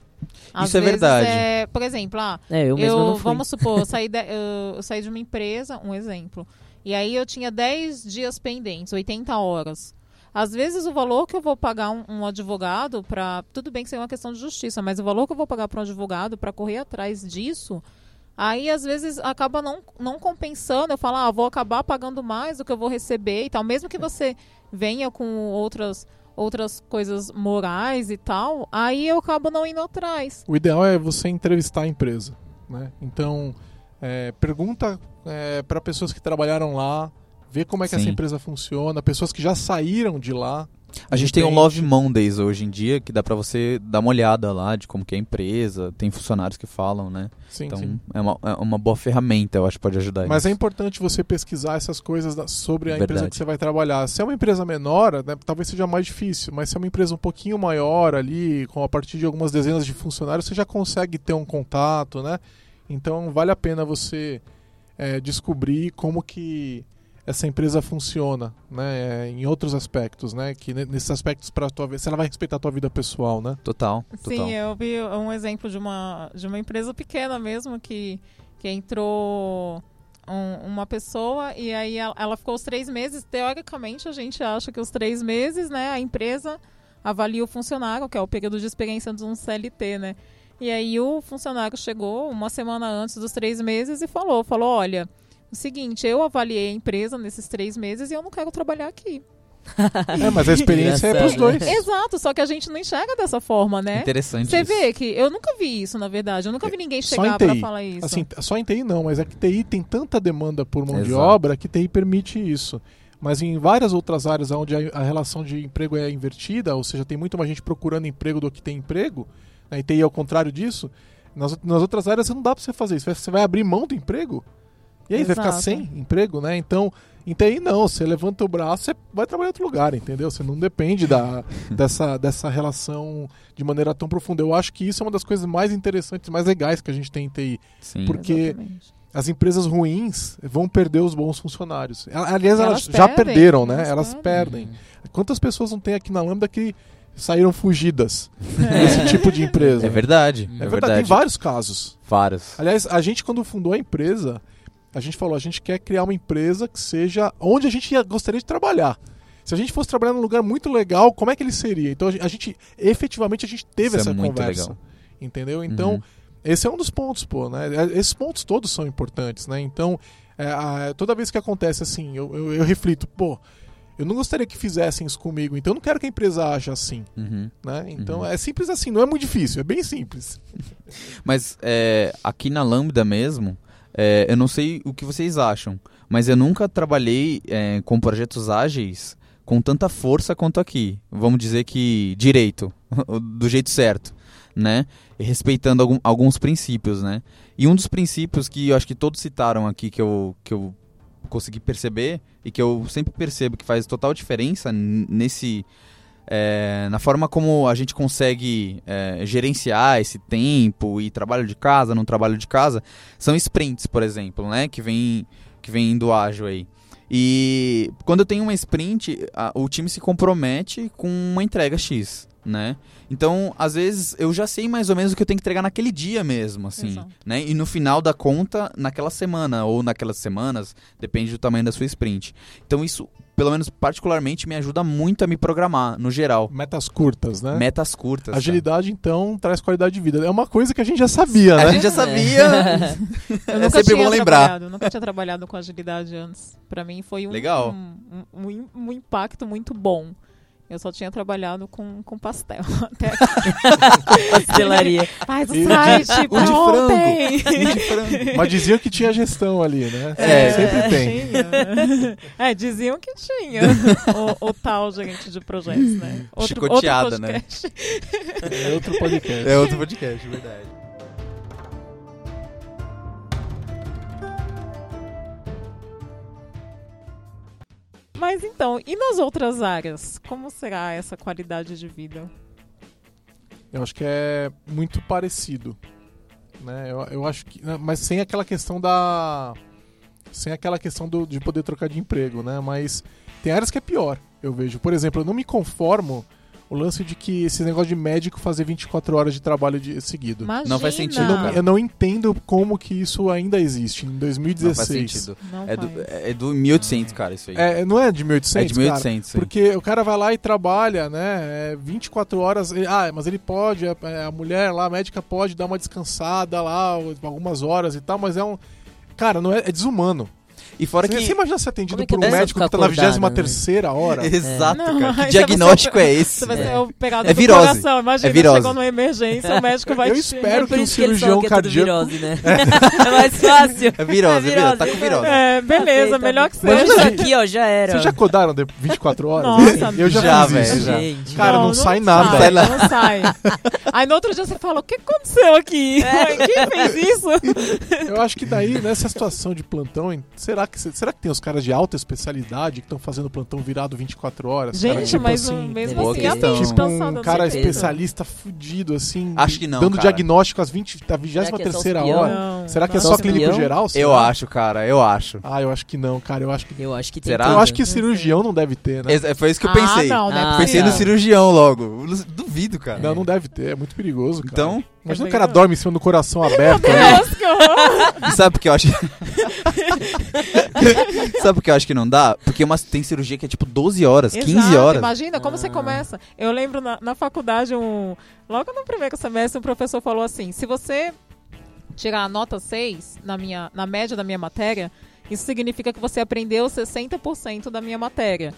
Speaker 1: Às
Speaker 3: Isso é verdade.
Speaker 1: é- por exemplo, ah,
Speaker 2: É, eu
Speaker 1: eu,
Speaker 2: não fui.
Speaker 1: vamos supor, eu saí, de, eu, eu saí de uma empresa, um exemplo, e aí eu tinha 10 dias pendentes, 80 horas. Às vezes o valor que eu vou pagar um, um advogado para, tudo bem que isso é uma questão de justiça, mas o valor que eu vou pagar para um advogado para correr atrás disso, aí às vezes acaba não, não compensando. Eu falo, ah, vou acabar pagando mais do que eu vou receber e tal, mesmo que você venha com outras outras coisas morais e tal, aí eu acabo não indo atrás.
Speaker 4: O ideal é você entrevistar a empresa, né? Então, é, pergunta para pessoas que trabalharam lá, ver como é que essa
Speaker 3: Sim.
Speaker 4: empresa funciona, pessoas que já saíram de lá.
Speaker 3: A gente tem o
Speaker 4: Entende?
Speaker 3: Love Mondays hoje em dia, que dá pra você dar uma olhada lá de como que é a empresa, tem funcionários que falam, né?
Speaker 4: Sim,
Speaker 3: então
Speaker 4: sim.
Speaker 3: É, uma, é uma boa ferramenta, eu acho que pode ajudar
Speaker 4: Mas é
Speaker 3: nisso.
Speaker 4: importante você pesquisar essas coisas da- sobre a
Speaker 3: Verdade.
Speaker 4: empresa que você vai trabalhar. Se é uma empresa menor, né, talvez seja mais difícil, mas se é uma empresa um pouquinho maior ali, com a partir de algumas dezenas de funcionários, você já consegue ter um contato, né? Então vale a pena você é, descobrir como que essa empresa funciona, né? Em outros aspectos, né? Que ne- nesses aspectos para tua vida, se ela vai respeitar a tua vida pessoal, né?
Speaker 3: Total, total.
Speaker 1: Sim, eu vi um exemplo de uma, de uma empresa pequena mesmo que, que entrou um- uma pessoa e aí ela, ela ficou os três meses. Teoricamente, a gente acha que os três meses, né, a empresa avalia o funcionário, que é o período de experiência de um CLT, né? E aí o funcionário chegou uma semana antes dos três meses e falou, falou, olha, o seguinte, eu avaliei a empresa nesses três meses e eu não quero trabalhar aqui.
Speaker 4: É, mas a experiência é pros dois.
Speaker 1: Exato, só que a gente não enxerga dessa forma, né?
Speaker 3: Interessante.
Speaker 1: Você
Speaker 3: isso.
Speaker 1: vê que eu nunca vi isso, na verdade. Eu nunca vi ninguém
Speaker 4: Só
Speaker 1: chegar
Speaker 4: TI.
Speaker 1: falar isso.
Speaker 4: Assim, só em TI não, mas é que TI tem tanta demanda por mão de
Speaker 3: Exato.
Speaker 4: obra que TI permite isso. Mas em várias outras áreas onde a, a relação de emprego é invertida, ou seja, tem muito mais gente procurando emprego do que tem emprego, né, e TI é o contrário disso, nas, nas outras áreas não dá pra você fazer isso. Você vai abrir mão do emprego? E aí, vai ficar
Speaker 1: Exato.
Speaker 4: sem emprego, né? Então, em TI não, você levanta o braço, você vai trabalhar em outro lugar, entendeu? Você não depende da, dessa, dessa relação de maneira tão profunda. Eu acho que isso é uma das coisas mais interessantes, mais legais que a gente tem em TI.
Speaker 3: Sim.
Speaker 4: porque-
Speaker 1: Exatamente.
Speaker 4: As empresas ruins vão perder os bons funcionários. Aliás, elas,
Speaker 1: Elas
Speaker 4: já
Speaker 1: perdem,
Speaker 4: perderam, né?
Speaker 1: elas
Speaker 4: Elas
Speaker 1: perdem.
Speaker 4: perdem. Quantas pessoas não tem aqui na Lambda que saíram fugidas desse tipo de empresa?
Speaker 3: É verdade.
Speaker 4: É verdade, tem vários casos.
Speaker 3: Vários.
Speaker 4: Aliás, a gente quando fundou a empresa, a gente falou, a gente quer criar uma empresa que seja onde a gente ia- gostaria de trabalhar. Se a gente fosse trabalhar num lugar muito legal, como é que ele seria? Então a gente, efetivamente a gente teve
Speaker 3: Isso é
Speaker 4: essa
Speaker 3: muito
Speaker 4: conversa.
Speaker 3: legal.
Speaker 4: Entendeu? Então,
Speaker 3: Uhum.
Speaker 4: esse é um dos pontos, pô, né? É, Esses pontos todos são importantes, né? Então, é, a- toda vez que acontece assim, eu, eu, eu reflito, pô, eu não gostaria que fizessem isso comigo, então eu não quero que a empresa haja assim,
Speaker 3: Uhum.
Speaker 4: né? Então
Speaker 3: Uhum.
Speaker 4: é simples assim, não é muito difícil, é bem simples.
Speaker 3: Mas é, aqui na Lambda mesmo, é, eu não sei o que vocês acham, mas eu nunca trabalhei é, com projetos ágeis com tanta força quanto aqui. Vamos dizer que direito, do jeito certo, né? Respeitando algum- alguns princípios, né? E um dos princípios que eu acho que todos citaram aqui que eu, que eu consegui perceber e que eu sempre percebo que faz total diferença nesse é, na forma como a gente consegue é, gerenciar esse tempo e trabalho de casa, não trabalho de casa, são sprints, por exemplo, né? Que vem, que vem do ágil aí. E quando eu tenho uma sprint, a- o time se compromete com uma entrega X, né? Então, às vezes, eu já sei mais ou menos o que eu tenho que entregar naquele dia mesmo, assim,
Speaker 1: Exato.
Speaker 3: né? E no final da conta, naquela semana ou naquelas semanas, depende do tamanho da sua sprint. Então, isso, pelo menos particularmente, me ajuda muito a me programar, no geral.
Speaker 4: Metas curtas, né?
Speaker 3: Metas curtas. cara.
Speaker 4: Agilidade, então, traz qualidade de vida. É uma coisa que a gente já sabia, né?
Speaker 3: A gente já sabia.
Speaker 1: Eu
Speaker 3: é
Speaker 1: nunca
Speaker 3: sempre
Speaker 1: tinha
Speaker 3: bom lembrar.
Speaker 1: trabalhado, nunca tinha trabalhado com agilidade antes. Pra mim foi um,
Speaker 3: Legal.
Speaker 1: um, um- um- um impacto muito bom. Eu só tinha trabalhado com, com pastel até aqui.
Speaker 2: Pastelaria.
Speaker 1: Faz o site
Speaker 3: O
Speaker 1: pra
Speaker 3: de frango.
Speaker 1: ontem.
Speaker 3: De frango.
Speaker 4: Mas diziam que tinha gestão ali, né?
Speaker 3: É,
Speaker 4: sempre tem.
Speaker 1: Tinha. É, diziam que tinha o, o tal gerente de projetos, né?
Speaker 3: Chicoteada, né?
Speaker 1: podcast.
Speaker 4: É outro podcast.
Speaker 3: É outro podcast, verdade.
Speaker 1: Mas então, e nas outras áreas? Como será essa qualidade de vida?
Speaker 4: Eu acho que é muito parecido. Né? Eu, eu acho que. né, Mas sem aquela questão da. Sem aquela questão do- de poder trocar de emprego, né? Mas tem áreas que é pior, eu vejo. Por exemplo, eu não me conformo o lance de que esse negócio de médico fazer 24 horas de trabalho de, seguido.
Speaker 1: Imagina.
Speaker 3: Não faz sentido,
Speaker 4: Eu não,
Speaker 3: cara.
Speaker 4: eu não entendo como que isso ainda existe em
Speaker 3: Não
Speaker 4: 2016.
Speaker 3: faz sentido.
Speaker 1: Não
Speaker 3: É do,
Speaker 1: faz.
Speaker 3: é do 1800, cara, isso aí.
Speaker 4: É, não é de 1800,
Speaker 3: É de
Speaker 4: cara?
Speaker 3: 1800, isso aí.
Speaker 4: Porque o cara vai lá e trabalha, né? é 24 horas. e- Ah, mas ele pode, é, é, a mulher lá, a médica pode dar uma descansada lá, algumas horas e tal, mas é um. Cara, não é, é desumano.
Speaker 3: E fora
Speaker 4: Você,
Speaker 3: que...
Speaker 4: você imagina ser atendido
Speaker 2: é
Speaker 4: por um
Speaker 2: deve
Speaker 4: médico que tá na
Speaker 2: acordado,
Speaker 4: 23 hora?
Speaker 3: Exato,
Speaker 1: Não,
Speaker 3: cara. Que diagnóstico
Speaker 1: vai
Speaker 3: é
Speaker 1: Você
Speaker 3: esse?
Speaker 1: vai ser
Speaker 2: É.
Speaker 3: É virose.
Speaker 1: coração. Imagina,
Speaker 3: É virose.
Speaker 1: chegou numa emergência, o médico vai
Speaker 4: Eu
Speaker 1: te...
Speaker 4: espero
Speaker 2: É
Speaker 4: que um cirurgião
Speaker 2: que é
Speaker 4: cardíaco.
Speaker 2: virose, né? É mais fácil.
Speaker 3: É virose, é
Speaker 2: É
Speaker 3: virose. Tá com virose.
Speaker 1: É, beleza, melhor que.
Speaker 4: Imagina
Speaker 1: seja.
Speaker 2: Isso aqui, ó, já era.
Speaker 4: Vocês já acordaram de 24 horas?
Speaker 1: Nossa,
Speaker 4: eu já,
Speaker 3: já,
Speaker 4: fiz
Speaker 3: velho,
Speaker 4: isso.
Speaker 3: já.
Speaker 2: Gente.
Speaker 4: Cara, não sai nada.
Speaker 1: Não sai. Aí no outro dia você fala, o que aconteceu aqui?
Speaker 2: É.
Speaker 1: Quem fez isso?
Speaker 4: Eu acho que daí, nessa situação de plantão, hein, será que, será que tem os caras de alta especialidade que estão fazendo plantão virado 24 horas? cara?
Speaker 1: Gente,
Speaker 4: Tipo
Speaker 1: mas
Speaker 4: assim,
Speaker 1: mesmo
Speaker 3: boa
Speaker 1: assim,
Speaker 3: questão.
Speaker 1: mente
Speaker 4: Tipo um cara
Speaker 1: certeza.
Speaker 4: especialista fudido, assim.
Speaker 3: Acho que não,
Speaker 4: Dando
Speaker 3: cara.
Speaker 4: diagnóstico às 20, da
Speaker 2: Será que é só
Speaker 4: 23
Speaker 2: os
Speaker 4: hora.
Speaker 1: Não,
Speaker 4: Será que é
Speaker 1: não.
Speaker 4: só
Speaker 2: Só
Speaker 4: clínico geral?
Speaker 3: Eu acho, cara, eu acho.
Speaker 4: Ah, eu acho que não, cara. Eu acho que.
Speaker 2: Eu acho que tem
Speaker 3: Será?
Speaker 2: tudo.
Speaker 4: Eu acho que
Speaker 1: Não sei.
Speaker 4: cirurgião não deve ter, né?
Speaker 3: Ex- Foi isso que eu
Speaker 1: Ah,
Speaker 3: pensei.
Speaker 1: não, né?
Speaker 2: Ah,
Speaker 3: Pensei no
Speaker 2: não.
Speaker 3: cirurgião logo. Duvido, cara.
Speaker 4: Não, não deve ter. É muito perigoso, cara.
Speaker 3: Então,
Speaker 4: Imagina
Speaker 1: É
Speaker 4: o cara dorme em cima do coração aberto. né?
Speaker 1: Deus, que horror.
Speaker 3: sabe por que eu acho? Sabe por que eu acho que não dá? Porque uma, tem cirurgia que é tipo 12 horas, 15
Speaker 1: Exato,
Speaker 3: horas.
Speaker 1: Imagina como você
Speaker 2: Ah.
Speaker 1: começa. Eu lembro na, na faculdade, um, logo no primeiro semestre, um professor falou assim: se você tirar a nota 6 na, minha, na média da minha matéria, isso significa que você aprendeu 60% da minha matéria.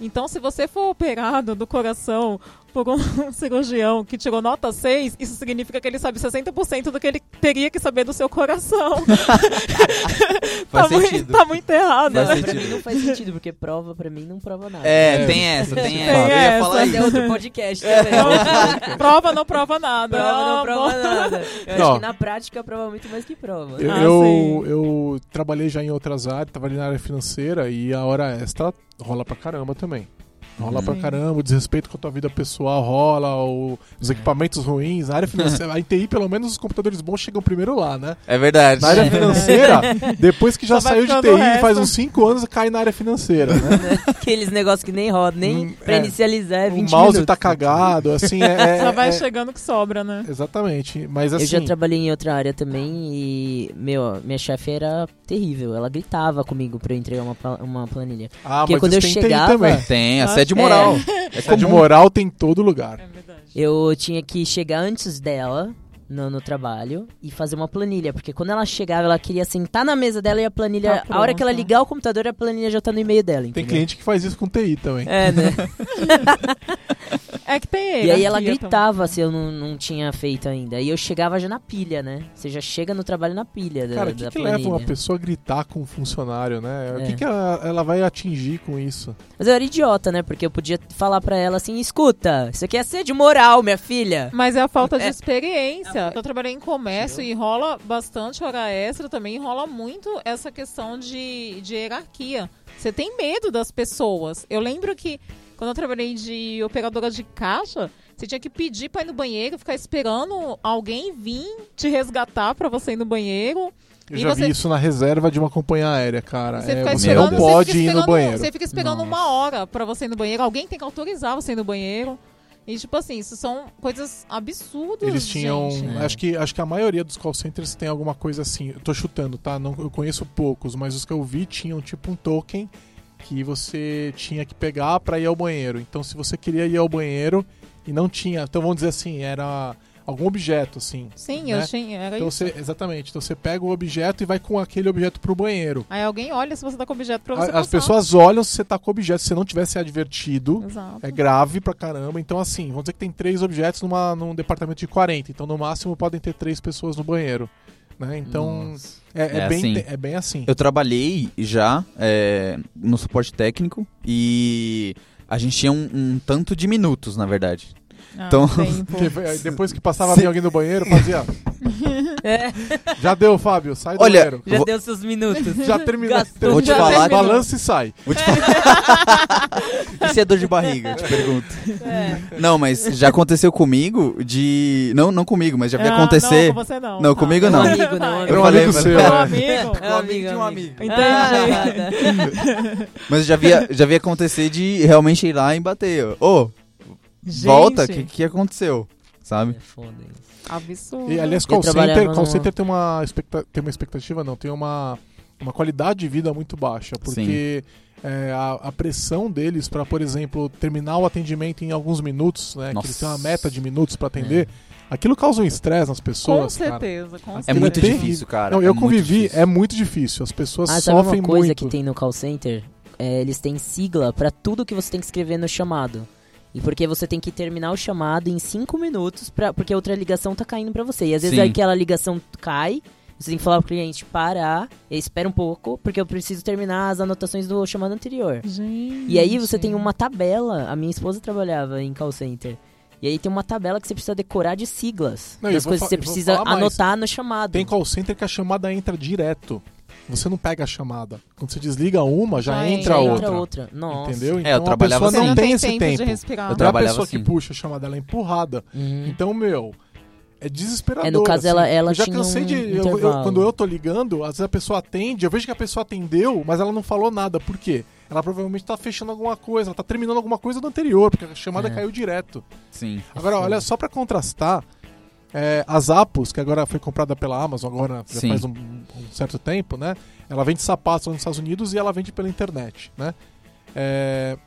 Speaker 1: Então, se você for operado do coração por um cirurgião que tirou nota 6, isso significa que ele sabe 60% do que ele teria que saber do seu coração.
Speaker 3: Faz
Speaker 1: tá, muito,
Speaker 3: sentido.
Speaker 1: tá muito errado.
Speaker 3: Faz
Speaker 2: Não,
Speaker 1: né?
Speaker 2: pra mim não faz sentido, porque prova pra mim não prova nada.
Speaker 3: É,
Speaker 4: É.
Speaker 3: tem essa, tem
Speaker 1: Tem
Speaker 3: essa. Eu ia
Speaker 1: essa.
Speaker 3: falar isso.
Speaker 2: é outro podcast também.
Speaker 1: Então, prova não prova nada.
Speaker 2: Prova não prova nada. Eu
Speaker 4: Não.
Speaker 2: acho que na prática prova muito mais que prova.
Speaker 4: Eu,
Speaker 1: Ah,
Speaker 4: eu, eu trabalhei já em outras áreas, trabalhei na área financeira e a hora extra rola pra caramba também. Rola
Speaker 3: Uhum.
Speaker 4: pra caramba, o desrespeito com a tua vida pessoal rola, o- os equipamentos ruins. Na área financeira, a TI, pelo menos os computadores bons chegam primeiro lá, né?
Speaker 3: É verdade.
Speaker 4: Na área financeira, depois que já
Speaker 1: Só
Speaker 4: saiu de TI, faz uns 5 anos cai na área financeira, né?
Speaker 2: Aqueles negócios que nem rodam, nem
Speaker 4: Hum,
Speaker 2: pra
Speaker 4: é.
Speaker 2: inicializar é 20
Speaker 4: o mouse
Speaker 2: minutos.
Speaker 4: tá cagado, assim, é... é-
Speaker 1: Só vai
Speaker 4: é-
Speaker 1: chegando que sobra, né?
Speaker 4: Exatamente, mas
Speaker 2: Eu
Speaker 4: assim...
Speaker 2: já trabalhei em outra área também e, meu, minha chefe era terrível. Ela gritava comigo pra eu entregar uma, uma planilha.
Speaker 4: Ah,
Speaker 2: Porque
Speaker 4: mas
Speaker 2: quando eu
Speaker 4: tem TI
Speaker 2: chegava-
Speaker 4: também.
Speaker 3: Tem,
Speaker 1: Ah,
Speaker 3: assédio
Speaker 2: é.
Speaker 3: moral. É
Speaker 4: Essa de moral tem em todo lugar.
Speaker 1: É verdade.
Speaker 2: Eu tinha que chegar antes dela no, no trabalho e fazer uma planilha. Porque quando ela chegava, ela queria sentar na mesa dela e a planilha.
Speaker 1: Tá
Speaker 2: a hora que ela ligar o computador, a planilha já tá no e-mail dela.
Speaker 4: Tem
Speaker 2: entendeu?
Speaker 4: cliente que faz isso com TI também.
Speaker 2: É, né?
Speaker 1: É que tem
Speaker 2: E aí ela gritava se eu não, não tinha feito ainda. E eu chegava já na pilha, né? Você já chega no trabalho na pilha da,
Speaker 4: Cara, o
Speaker 2: da
Speaker 4: que, que
Speaker 2: planilha.
Speaker 4: leva uma pessoa a gritar com um funcionário, né? O
Speaker 2: É.
Speaker 4: que, que ela, ela vai atingir com isso?
Speaker 2: Mas eu era idiota, né? Porque eu podia falar pra ela assim: escuta, isso aqui é assédio moral, minha filha.
Speaker 1: Mas é a falta de
Speaker 2: É.
Speaker 1: experiência. Eu trabalhei em comércio e rola bastante hora extra também, rola muito essa questão de, de hierarquia. Você tem medo das pessoas. Eu lembro que quando eu trabalhei de operadora de caixa, você tinha que pedir pra ir no banheiro, ficar esperando alguém vir te resgatar pra você ir no banheiro.
Speaker 4: Eu
Speaker 1: E
Speaker 4: já
Speaker 1: você-
Speaker 4: vi isso na reserva de uma companhia aérea, cara.
Speaker 1: Você,
Speaker 4: É,
Speaker 1: fica
Speaker 4: você
Speaker 1: esperando,
Speaker 4: não
Speaker 1: você
Speaker 4: pode
Speaker 1: fica
Speaker 4: ir no banheiro.
Speaker 1: Você fica esperando
Speaker 3: Nossa.
Speaker 1: uma hora pra você ir no banheiro. Alguém tem que autorizar você ir no banheiro. E, tipo assim, isso são coisas absurdas.
Speaker 4: Eles tinham.
Speaker 1: gente.
Speaker 2: É.
Speaker 4: Acho, que, acho que a maioria dos call centers tem alguma coisa assim. Eu tô chutando, tá? Não, eu conheço poucos, mas os que eu vi tinham tipo um token que você tinha que pegar pra ir ao banheiro. Então, se você queria ir ao banheiro e não tinha. Então, vamos dizer assim, era algum objeto, assim.
Speaker 1: Sim,
Speaker 4: né?
Speaker 1: eu tinha. Era
Speaker 4: Então
Speaker 1: isso.
Speaker 4: você, exatamente. Então você pega o objeto e vai com aquele objeto pro banheiro.
Speaker 1: Aí alguém olha se você tá com objeto pra você
Speaker 4: A- As
Speaker 1: passar.
Speaker 4: pessoas olham se você tá com objeto. Se você não tivesse advertido,
Speaker 1: Exato.
Speaker 4: é grave pra caramba. Então, assim, vamos dizer que tem três objetos numa, num departamento de 40. Então, no máximo, podem ter três pessoas no banheiro. Né? Então,
Speaker 3: Nossa.
Speaker 4: é, é
Speaker 3: É
Speaker 4: bem,
Speaker 3: assim.
Speaker 4: é bem assim.
Speaker 3: Eu trabalhei já é, no suporte técnico e a gente tinha um, um tanto de minutos, na verdade.
Speaker 1: Ah,
Speaker 3: Então-
Speaker 4: eh, depois que passava alguém no banheiro, fazia.
Speaker 2: É,
Speaker 4: Já deu, Fábio, sai do
Speaker 3: Olha,
Speaker 4: banheiro.
Speaker 2: já
Speaker 3: Vou-
Speaker 2: deu seus minutos.
Speaker 4: Já terminou.
Speaker 2: Gastou.
Speaker 3: Vou te
Speaker 1: Já
Speaker 3: falar.
Speaker 4: Balança e sai.
Speaker 3: Vou te falar... Isso é dor de barriga, eu te pergunto.
Speaker 2: É.
Speaker 3: Não, mas já aconteceu comigo de... Não, não comigo, mas já vi
Speaker 1: Ah,
Speaker 3: acontecer...
Speaker 1: Não, com você não.
Speaker 3: Não,
Speaker 1: Tá.
Speaker 3: comigo
Speaker 2: É um
Speaker 3: não.
Speaker 2: amigo, não.
Speaker 4: Era um
Speaker 3: falei,
Speaker 4: amigo
Speaker 3: mas-
Speaker 4: seu.
Speaker 1: Meu
Speaker 4: né?
Speaker 1: amigo.
Speaker 2: É um
Speaker 3: amigo de um
Speaker 2: amigo.
Speaker 1: Entendi.
Speaker 2: Ah,
Speaker 3: Mas já vi, já vi acontecer de realmente ir lá e bater. Ô, volta, o que,
Speaker 1: Gente,
Speaker 3: que aconteceu? Sabe?
Speaker 2: é foda isso.
Speaker 1: Absurdo.
Speaker 4: E, aliás, call center, call center tem, uma expecta- tem uma expectativa, não, tem uma, uma qualidade de vida muito baixa, porque é, a, a pressão deles para, por exemplo, terminar o atendimento em alguns minutos, né, que
Speaker 3: Nossa.
Speaker 4: eles têm uma meta de minutos para atender, aquilo causa um estresse nas
Speaker 1: Com
Speaker 4: pessoas, cara.
Speaker 1: certeza, com
Speaker 3: É
Speaker 1: certeza.
Speaker 3: muito
Speaker 4: terrível.
Speaker 3: difícil, cara.
Speaker 4: Não,
Speaker 3: é
Speaker 4: eu
Speaker 3: muito
Speaker 4: convivi,
Speaker 3: difícil.
Speaker 4: é muito difícil, as pessoas
Speaker 2: Ah,
Speaker 4: sofrem
Speaker 2: uma coisa
Speaker 4: muito.
Speaker 2: que tem no call center? É, eles têm sigla pra tudo que você tem que escrever no chamado. E porque você tem que terminar o chamado em 5 minutos, pra, porque a outra ligação tá caindo pra você. E às vezes
Speaker 3: Sim.
Speaker 2: aquela ligação cai, você tem que falar pro cliente parar, espera um pouco, porque eu preciso terminar as anotações do chamado anterior.
Speaker 1: Gente.
Speaker 2: E aí você tem uma tabela, a minha esposa trabalhava em call center. E aí tem uma tabela que você precisa decorar de siglas.
Speaker 4: Não,
Speaker 2: das coisas que você precisa
Speaker 4: falar mais.
Speaker 2: anotar no chamado.
Speaker 4: Tem call center que a chamada entra direto. Você não pega a chamada. Quando você desliga uma, já,
Speaker 1: Já
Speaker 4: entra,
Speaker 2: Já
Speaker 4: outra.
Speaker 2: entra outra. Nossa.
Speaker 4: Entendeu?
Speaker 3: É, eu
Speaker 4: Então a
Speaker 3: trabalhava
Speaker 4: pessoa
Speaker 1: Você
Speaker 3: assim.
Speaker 4: não tem esse
Speaker 1: tempo,
Speaker 4: tempo.
Speaker 1: de respirar.
Speaker 3: Eu
Speaker 4: Então a
Speaker 3: trabalhava
Speaker 4: pessoa que
Speaker 3: assim.
Speaker 4: puxa a chamada, ela é empurrada.
Speaker 2: Uhum.
Speaker 4: Então, meu, é desesperador.
Speaker 2: É, no caso,
Speaker 4: assim.
Speaker 2: ela- ela
Speaker 4: eu já
Speaker 2: tinha
Speaker 4: cansei
Speaker 2: um
Speaker 4: de. eu- eu- quando eu tô ligando, às vezes a pessoa atende, eu vejo que a pessoa atendeu, mas ela não falou nada. Por quê? Ela provavelmente tá fechando alguma coisa, ela tá terminando alguma coisa do anterior, porque a chamada
Speaker 2: É.
Speaker 4: caiu direto.
Speaker 3: Sim.
Speaker 4: Agora, olha, só pra contrastar, É, a Zappos, que agora foi comprada pela Amazon, agora já
Speaker 3: Sim.
Speaker 4: faz um, um certo tempo, né? Ela vende sapatos nos Estados Unidos e ela vende pela internet, né? É,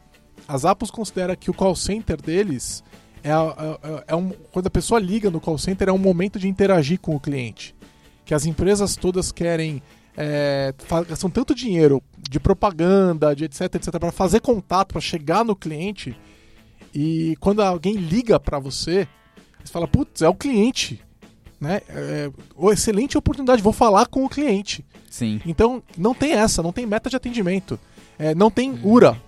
Speaker 4: a Zappos considera que o call center deles é, a- é- é um, quando a pessoa liga no call center é um momento de interagir com o cliente. Que as empresas todas querem é, gastam tanto dinheiro de propaganda, de etc, etc, para fazer contato, para chegar no cliente. E quando alguém liga para você, você fala, putz, é o cliente. Né? É, ô, excelente oportunidade, vou falar com o cliente.
Speaker 3: Sim.
Speaker 4: Então, não tem essa, não tem meta de atendimento. É, não tem URA.